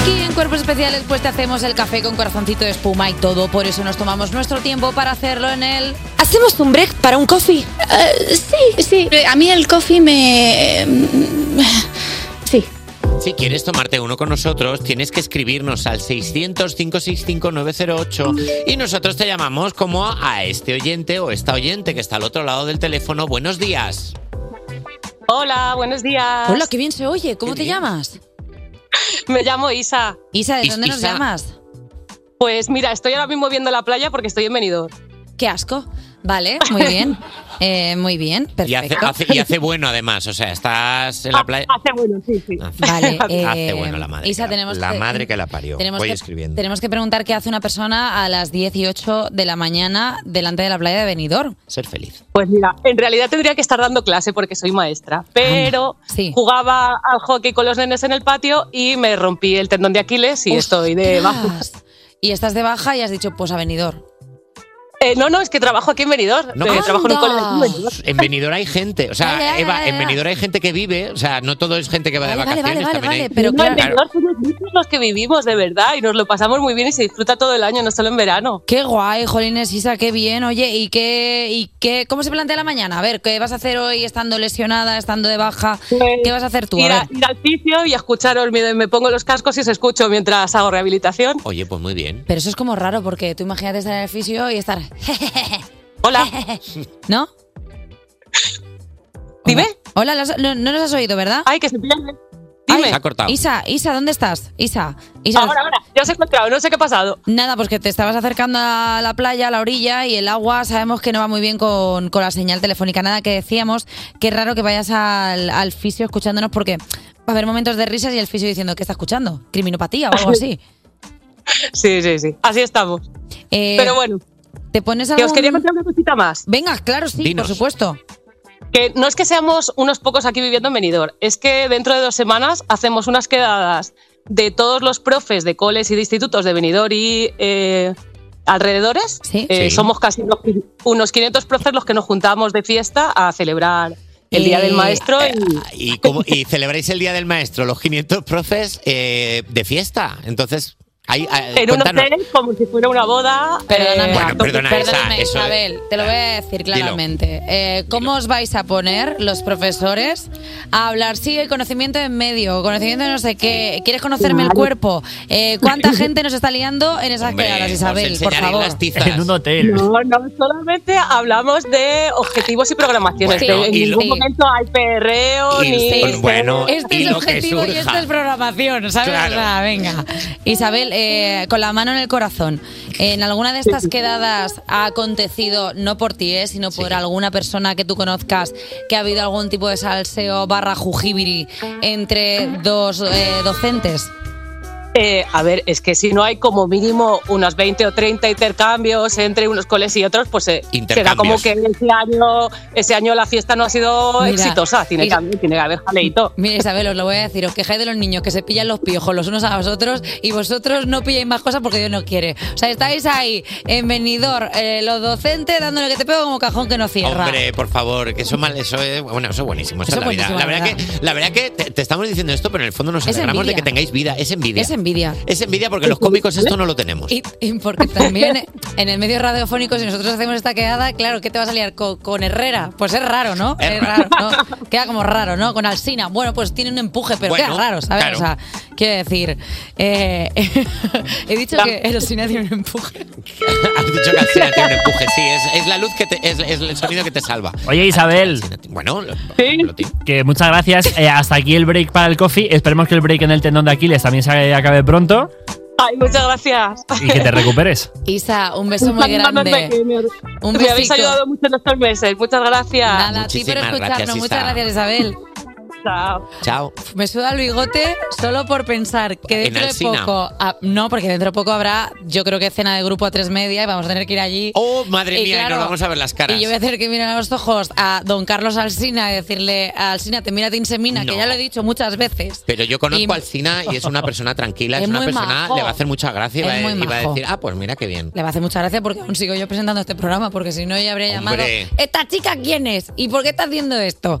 Aquí en Cuerpos Especiales, pues te hacemos el café con corazoncito de espuma y todo. Por eso nos tomamos nuestro tiempo para hacerlo en el. ¿Hacemos un break para un coffee? Eh, sí, sí. A mí el coffee me... Sí. Si quieres tomarte uno con nosotros, tienes que escribirnos al 600-565-908 y nosotros te llamamos como a este oyente o esta oyente que está al otro lado del teléfono. Buenos días. Hola, buenos días. Hola, qué bien se oye. ¿Cómo te llamas? Me llamo Isa. Isa, ¿de Is- dónde nos Isa. llamas? Pues mira, estoy ahora mismo viendo la playa porque estoy en Benidorm. Qué asco. Vale, muy bien. Eh, muy bien, Y hace, perfecto. hace- y hace bueno además, o sea, estás en la playa. Hace bueno, sí, sí. Vale, hace eh, bueno la madre. Isa, que la- tenemos la que- madre que la parió. Tenemos Voy que, escribiendo. tenemos que preguntar qué hace una persona a las 18 de la mañana delante de la playa de Benidorm. Ser feliz. Pues mira, en realidad tendría que estar dando clase porque soy maestra, pero jugaba al hockey con los nenes en el patio y me rompí el tendón de Aquiles y estoy de baja. Y estás de baja y has dicho, pues a Benidorm. Eh, no, no, es que trabajo aquí en Benidorm. No, Eh, que- trabajo en un colegio en Benidorm. En Benidorm hay gente, o sea, Vale, vale, Eva, vale, en. Benidorm hay gente que vive, o sea, no todo es gente que va de Vale, vale, vacaciones. vale, también hay- pero No, en Benidorm somos muchos los que vivimos, de verdad, y nos lo pasamos muy bien y se disfruta todo el año, no solo en verano. Qué guay, Jolines, Isa, qué bien. Oye, ¿y qué, y qué, cómo se plantea la mañana? A ver, ¿qué vas a hacer hoy estando lesionada, estando de baja? ¿Qué vas a hacer tú? A ir, a, ver. ir al fisio y a escucharos, me, me pongo los cascos y os escucho mientras hago rehabilitación. Oye, pues muy bien. Pero eso es como raro porque tú imagínate estar en el fisio y estar. Hola. ¿No? Dime. Hola, ¿los- no, no nos has oído, ¿verdad? Ay, que se pierde. Dime. Se ha cortado. Isa, Isa, ¿dónde estás? Isa, Isa. Ahora, ahora, ya os he encontrado, no sé qué ha pasado. Nada, pues que te estabas acercando a la playa, a la orilla, y el agua sabemos que no va muy bien con, con la señal telefónica. Nada, que decíamos que es raro que vayas al, al fisio escuchándonos porque va a haber momentos de risas y el fisio diciendo, ¿qué está escuchando? ¿Criminopatía o algo así? Sí, sí, sí. Así estamos. Eh, Pero bueno. ¿Te pones Que os quería contar una cosita más. Venga, claro, sí, Dinos. por supuesto. Que no es que seamos unos pocos aquí viviendo en Benidorm, es que dentro de dos semanas hacemos unas quedadas de todos los profes de coles y de institutos de Benidorm y eh, alrededores. Eh, Sí. Somos casi unos, unos 500 profes los que nos juntamos de fiesta a celebrar el Día Eh, del Maestro. y- Y, como, y celebráis el Día del Maestro, los 500 profes, eh, de fiesta. Entonces, Ahí, ah, En un hotel, como si fuera una boda. Perdóname, eh, Bueno, perdona, esa- perdóname, eso- Isabel, te lo voy a decir claramente. Eh, ¿Cómo os vais a poner los profesores a hablar? Sí, el conocimiento en medio, conocimiento de no sé qué. ¿Quieres conocerme el cuerpo? Eh, ¿Cuánta gente nos está liando en esas Hombre, quedadas, Isabel? Por favor. las tizas. En un hotel. No, no, solamente hablamos de objetivos y programaciones. Bueno, en y ningún lo- momento hay perreo Y- ni. pues bueno, Este y es objetivo y esta es programación, ¿sabes? Claro. O sea, venga. Isabel, eh, con la mano en el corazón, ¿en alguna de estas quedadas ha acontecido, no por ti, eh, sino por alguna persona que tú conozcas, que ha habido algún tipo de salseo barra jujibiri entre dos eh, docentes? Eh, a ver, es que si no hay como mínimo unos 20 o 30 intercambios entre unos coles y otros, pues eh, será como que ese año, ese año la fiesta no ha sido Mira, exitosa. Tiene, y- que, haber- tiene que haber jaleito. Mira, Isabel, os lo voy a decir, os quejáis de los niños que se pillan los piojos los unos a los otros y vosotros no pilláis más cosas porque Dios no quiere. O sea, estáis ahí en venidor, eh, los docentes dándole que te pego como cajón que no cierra. Hombre, por favor, que eso mal, eso es, bueno, eso es buenísimo, eso, Eso es la vida. Verdad, que, la verdad que te, te estamos diciendo esto, pero en el fondo nos Es alegramos de que tengáis vida. Es envidia. Es envidia. Es envidia porque los cómicos esto no lo tenemos. Y, y porque también en el medio radiofónico, si nosotros hacemos esta quedada, claro, ¿qué te vas a liar con, con Herrera? Pues es raro, ¿no? Es Es, raro, ¿no? Queda como raro, ¿no? Con Alsina. Bueno, pues tiene un empuje, pero Bueno, queda raro, ¿sabes? claro. O sea, quiero decir, eh, he dicho que Alsina tiene un empuje. Has dicho que Alsina tiene un empuje, sí, es, es la luz que te, es, es el sonido que te salva. Oye, Isabel. Bueno, lo- Que muchas gracias. Eh, hasta aquí el break para el coffee. Esperemos que el break en el tendón de Aquiles también se acabe pronto Ay, muchas gracias. y que te recuperes. Isa, un beso muy grande. Un me habéis besito. ayudado mucho en estos meses. Muchas gracias. Nada, a ti por Muchísimas escucharnos. gracias, Muchas gracias, Isabel. Chao. Chao. Me suda el bigote solo por pensar que En dentro de poco. ah, no, porque dentro de poco habrá, yo creo que cena de grupo a tres media y vamos a tener que ir allí. Oh, madre Y mía, y claro, nos vamos a ver las caras. Y yo voy a tener que mirar a los ojos a don Carlos Alsina y decirle: Alsina, te mira, te insemina, No. que ya lo he dicho muchas veces. Pero yo conozco Y- a Alcina y es una persona tranquila, es, Es una muy persona, majo. le va a hacer mucha gracia y va, Es muy y va a majo. decir, ah, pues mira qué bien. Le va a hacer mucha gracia porque aún sigo yo presentando este programa, porque si no, ella habría llamado: Hombre. ¿Esta chica quién es? ¿Y por qué está haciendo esto?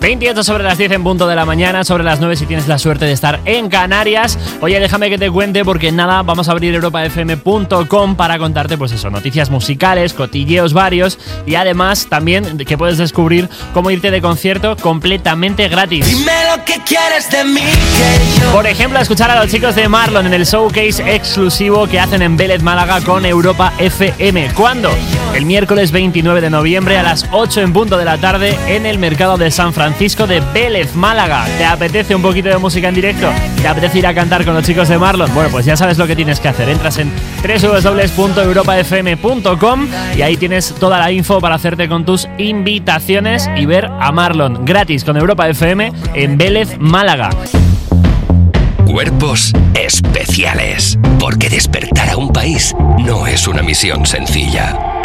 28 sobre las 10 en punto de la mañana, sobre las 9 si tienes la suerte de estar en Canarias. Oye, déjame que te cuente porque nada, vamos a abrir europafm.com para contarte pues eso, noticias musicales, cotilleos varios y además también que puedes descubrir cómo irte de concierto completamente gratis. Dime lo que quieres de mí, que yo. Por ejemplo, escuchar a los chicos de Marlon en el showcase exclusivo que hacen en Vélez Málaga con Europa FM. ¿Cuándo? El miércoles 29 de noviembre a las 8 en punto de la tarde en el mercado de San Francisco de Vélez Málaga. ¿Te apetece un poquito de música en directo? ¿Te apetece ir a cantar con los chicos de Marlon? Bueno, pues ya sabes lo que tienes que hacer. Entras en www.europafm.com y ahí tienes toda la info para hacerte con tus invitaciones y ver a Marlon gratis con Europa FM en Vélez Málaga. Cuerpos especiales. Porque despertar a un país no es una misión sencilla.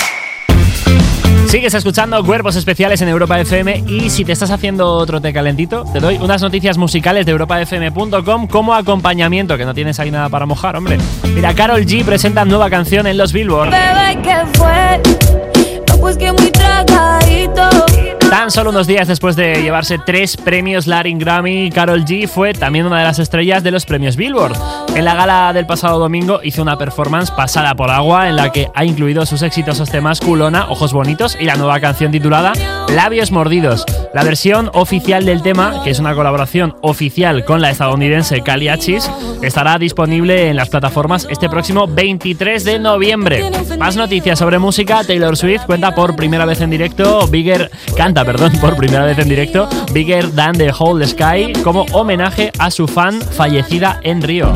Sigues escuchando Cuerpos Especiales en Europa FM y si te estás haciendo otro té calentito, te doy unas noticias musicales de europafm.com como acompañamiento, que no tienes ahí nada para mojar, hombre. Mira, Carol G presenta nueva canción en los Billboard. Pues que muy tragadito. Tan solo unos días después de llevarse tres premios Latin Grammy, Carol G fue también una de las estrellas de los premios Billboard. En la gala del pasado domingo hizo una performance pasada por agua en la que ha incluido sus exitosos temas Culona, Ojos Bonitos y la nueva canción titulada Labios Mordidos. La versión oficial del tema, que es una colaboración oficial con la estadounidense Caliachis, estará disponible en las plataformas este próximo 23 de noviembre. Más noticias sobre música, Taylor Swift cuenta por primera vez en directo, Bigger canta, perdón, por primera vez en directo, Bigger Than the Whole Sky como homenaje a su fan fallecida en Río.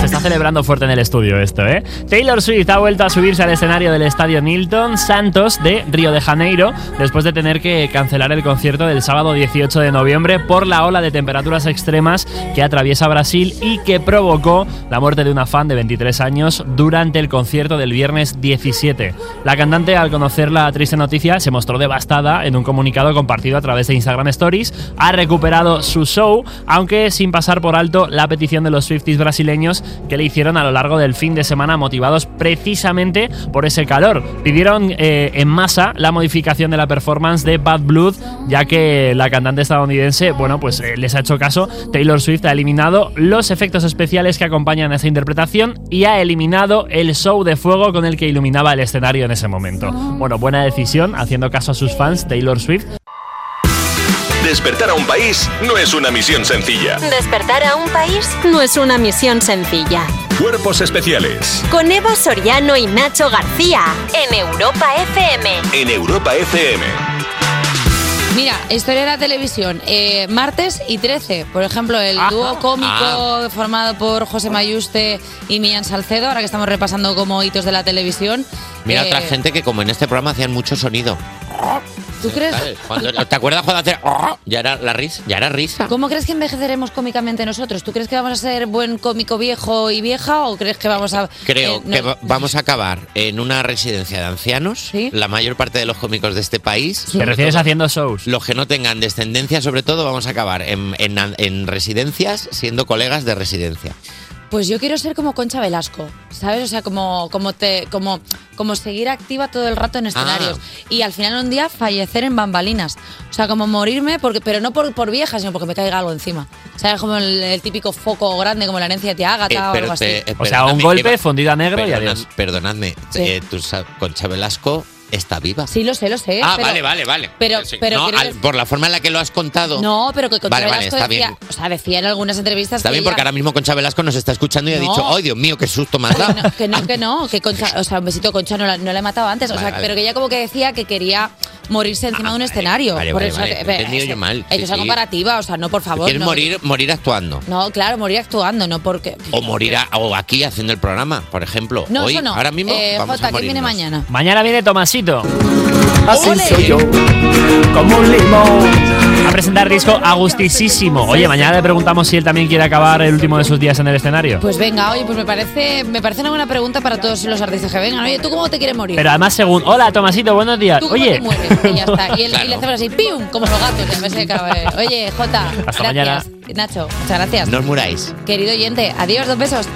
Se está celebrando fuerte en el estudio esto, ¿eh? Taylor Swift ha vuelto a subirse al escenario del estadio Nilton Santos de Río de Janeiro después de tener que cancelar el concierto del sábado 18 de noviembre por la ola de temperaturas extremas que atraviesa Brasil y que provocó la muerte de una fan de 23 años durante el concierto del viernes 17. La cantante, al conocer la triste noticia, se mostró devastada en un comunicado compartido a través de Instagram Stories. Ha recuperado su show, aunque sin pasar por alto la petición de los Swifties brasileños que le hicieron a lo largo del fin de semana, motivados precisamente por ese calor. Pidieron eh, en masa la modificación de la performance de Bad Blood, ya que la cantante estadounidense, bueno, pues eh, les ha hecho caso. Taylor Swift ha eliminado los efectos especiales que acompañan a esa interpretación y ha eliminado el show de fuego con el que iluminaba el escenario en ese momento. Bueno, buena decisión, haciendo caso a sus fans, Taylor Swift. Despertar a un país no es una misión sencilla. Despertar a un país no es una misión sencilla. Cuerpos especiales Con Eva Soriano y Nacho García en Europa FM. en Europa FM. Mira, historia de la televisión. eh, martes y 13, por ejemplo, el dúo cómico Ah. formado por José Mayuste y Millán Salcedo, ahora que estamos repasando como hitos de la televisión. Mira eh, otra gente que como en este programa hacían mucho sonido. ¿Tú crees? ¿Te acuerdas cuando hacía "Oh"? ya era la risa? Ya era risa. ¿Cómo crees que envejeceremos cómicamente nosotros? ¿Tú crees que vamos a ser buen cómico viejo y vieja o crees que vamos a... Creo eh, no- que va- vamos a acabar en una residencia de ancianos. La mayor parte de los cómicos de este país. ¿Te refieres todo haciendo shows? Los que no tengan descendencia, sobre todo, vamos a acabar en, en- en residencias siendo colegas de residencia. Pues yo quiero ser como Concha Velasco, ¿sabes? O sea, como, como, te, como, como seguir activa todo el rato en escenarios. Y al final un día fallecer en bambalinas. O sea, como morirme, porque, pero no por, por vieja, sino porque me caiga algo encima. ¿Sabes? Como el, el típico foco grande, como la herencia de tía Ágata Eh, o algo así. te- O sea, un golpe, Eva, fundido a negro y adiós. Perdonadme, Sí. eh, tú Concha Velasco está viva. Sí, lo sé, lo sé. Ah, pero- vale, vale, vale. pero- Sí. pero No, al- por la forma en la que lo has contado. No, pero que Concha Vale, Velasco está decía, bien. o sea, decía en algunas entrevistas Está que bien porque ahora mismo Concha Velasco nos está escuchando y ha dicho, ¡ay, Dios mío, qué susto me has dado! Que no, que no, que Concha, o sea, un besito Concha no la, no la he matado antes, o sea, pero que ella como que decía que quería morirse encima de un escenario. vale, por vale, eso vale, que- te he entendido yo mal, Es sí, una sí. comparativa, o sea, no, por favor. ¿Quieres no. morir, morir actuando? No, claro, morir actuando, no porque. O morir a- o aquí haciendo el programa, por ejemplo. No, Hoy, eso no. ahora mismo, Eh, vamos Jota, a ¿quién viene mañana? Mañana viene Tomasito. Así ¡Ole! soy yo, como un limón. A presentar disco agustisísimo. Oye, mañana le preguntamos si él también quiere acabar el último de sus días en el escenario. Pues venga, oye, pues me parece, me parece una buena pregunta para todos los artistas que vengan. Oye, ¿tú cómo te quieres morir? Pero además, según. Hola, Tomasito, buenos días. ¿Tú cómo Oye. te mueres? Y ya está. Y, él- y le hacemos así, ¡pium! Como los gatos. Me sé que acaba. Oye, Jota, Hasta gracias. Nacho, muchas gracias. No os muráis. Querido oyente, adiós, dos besos.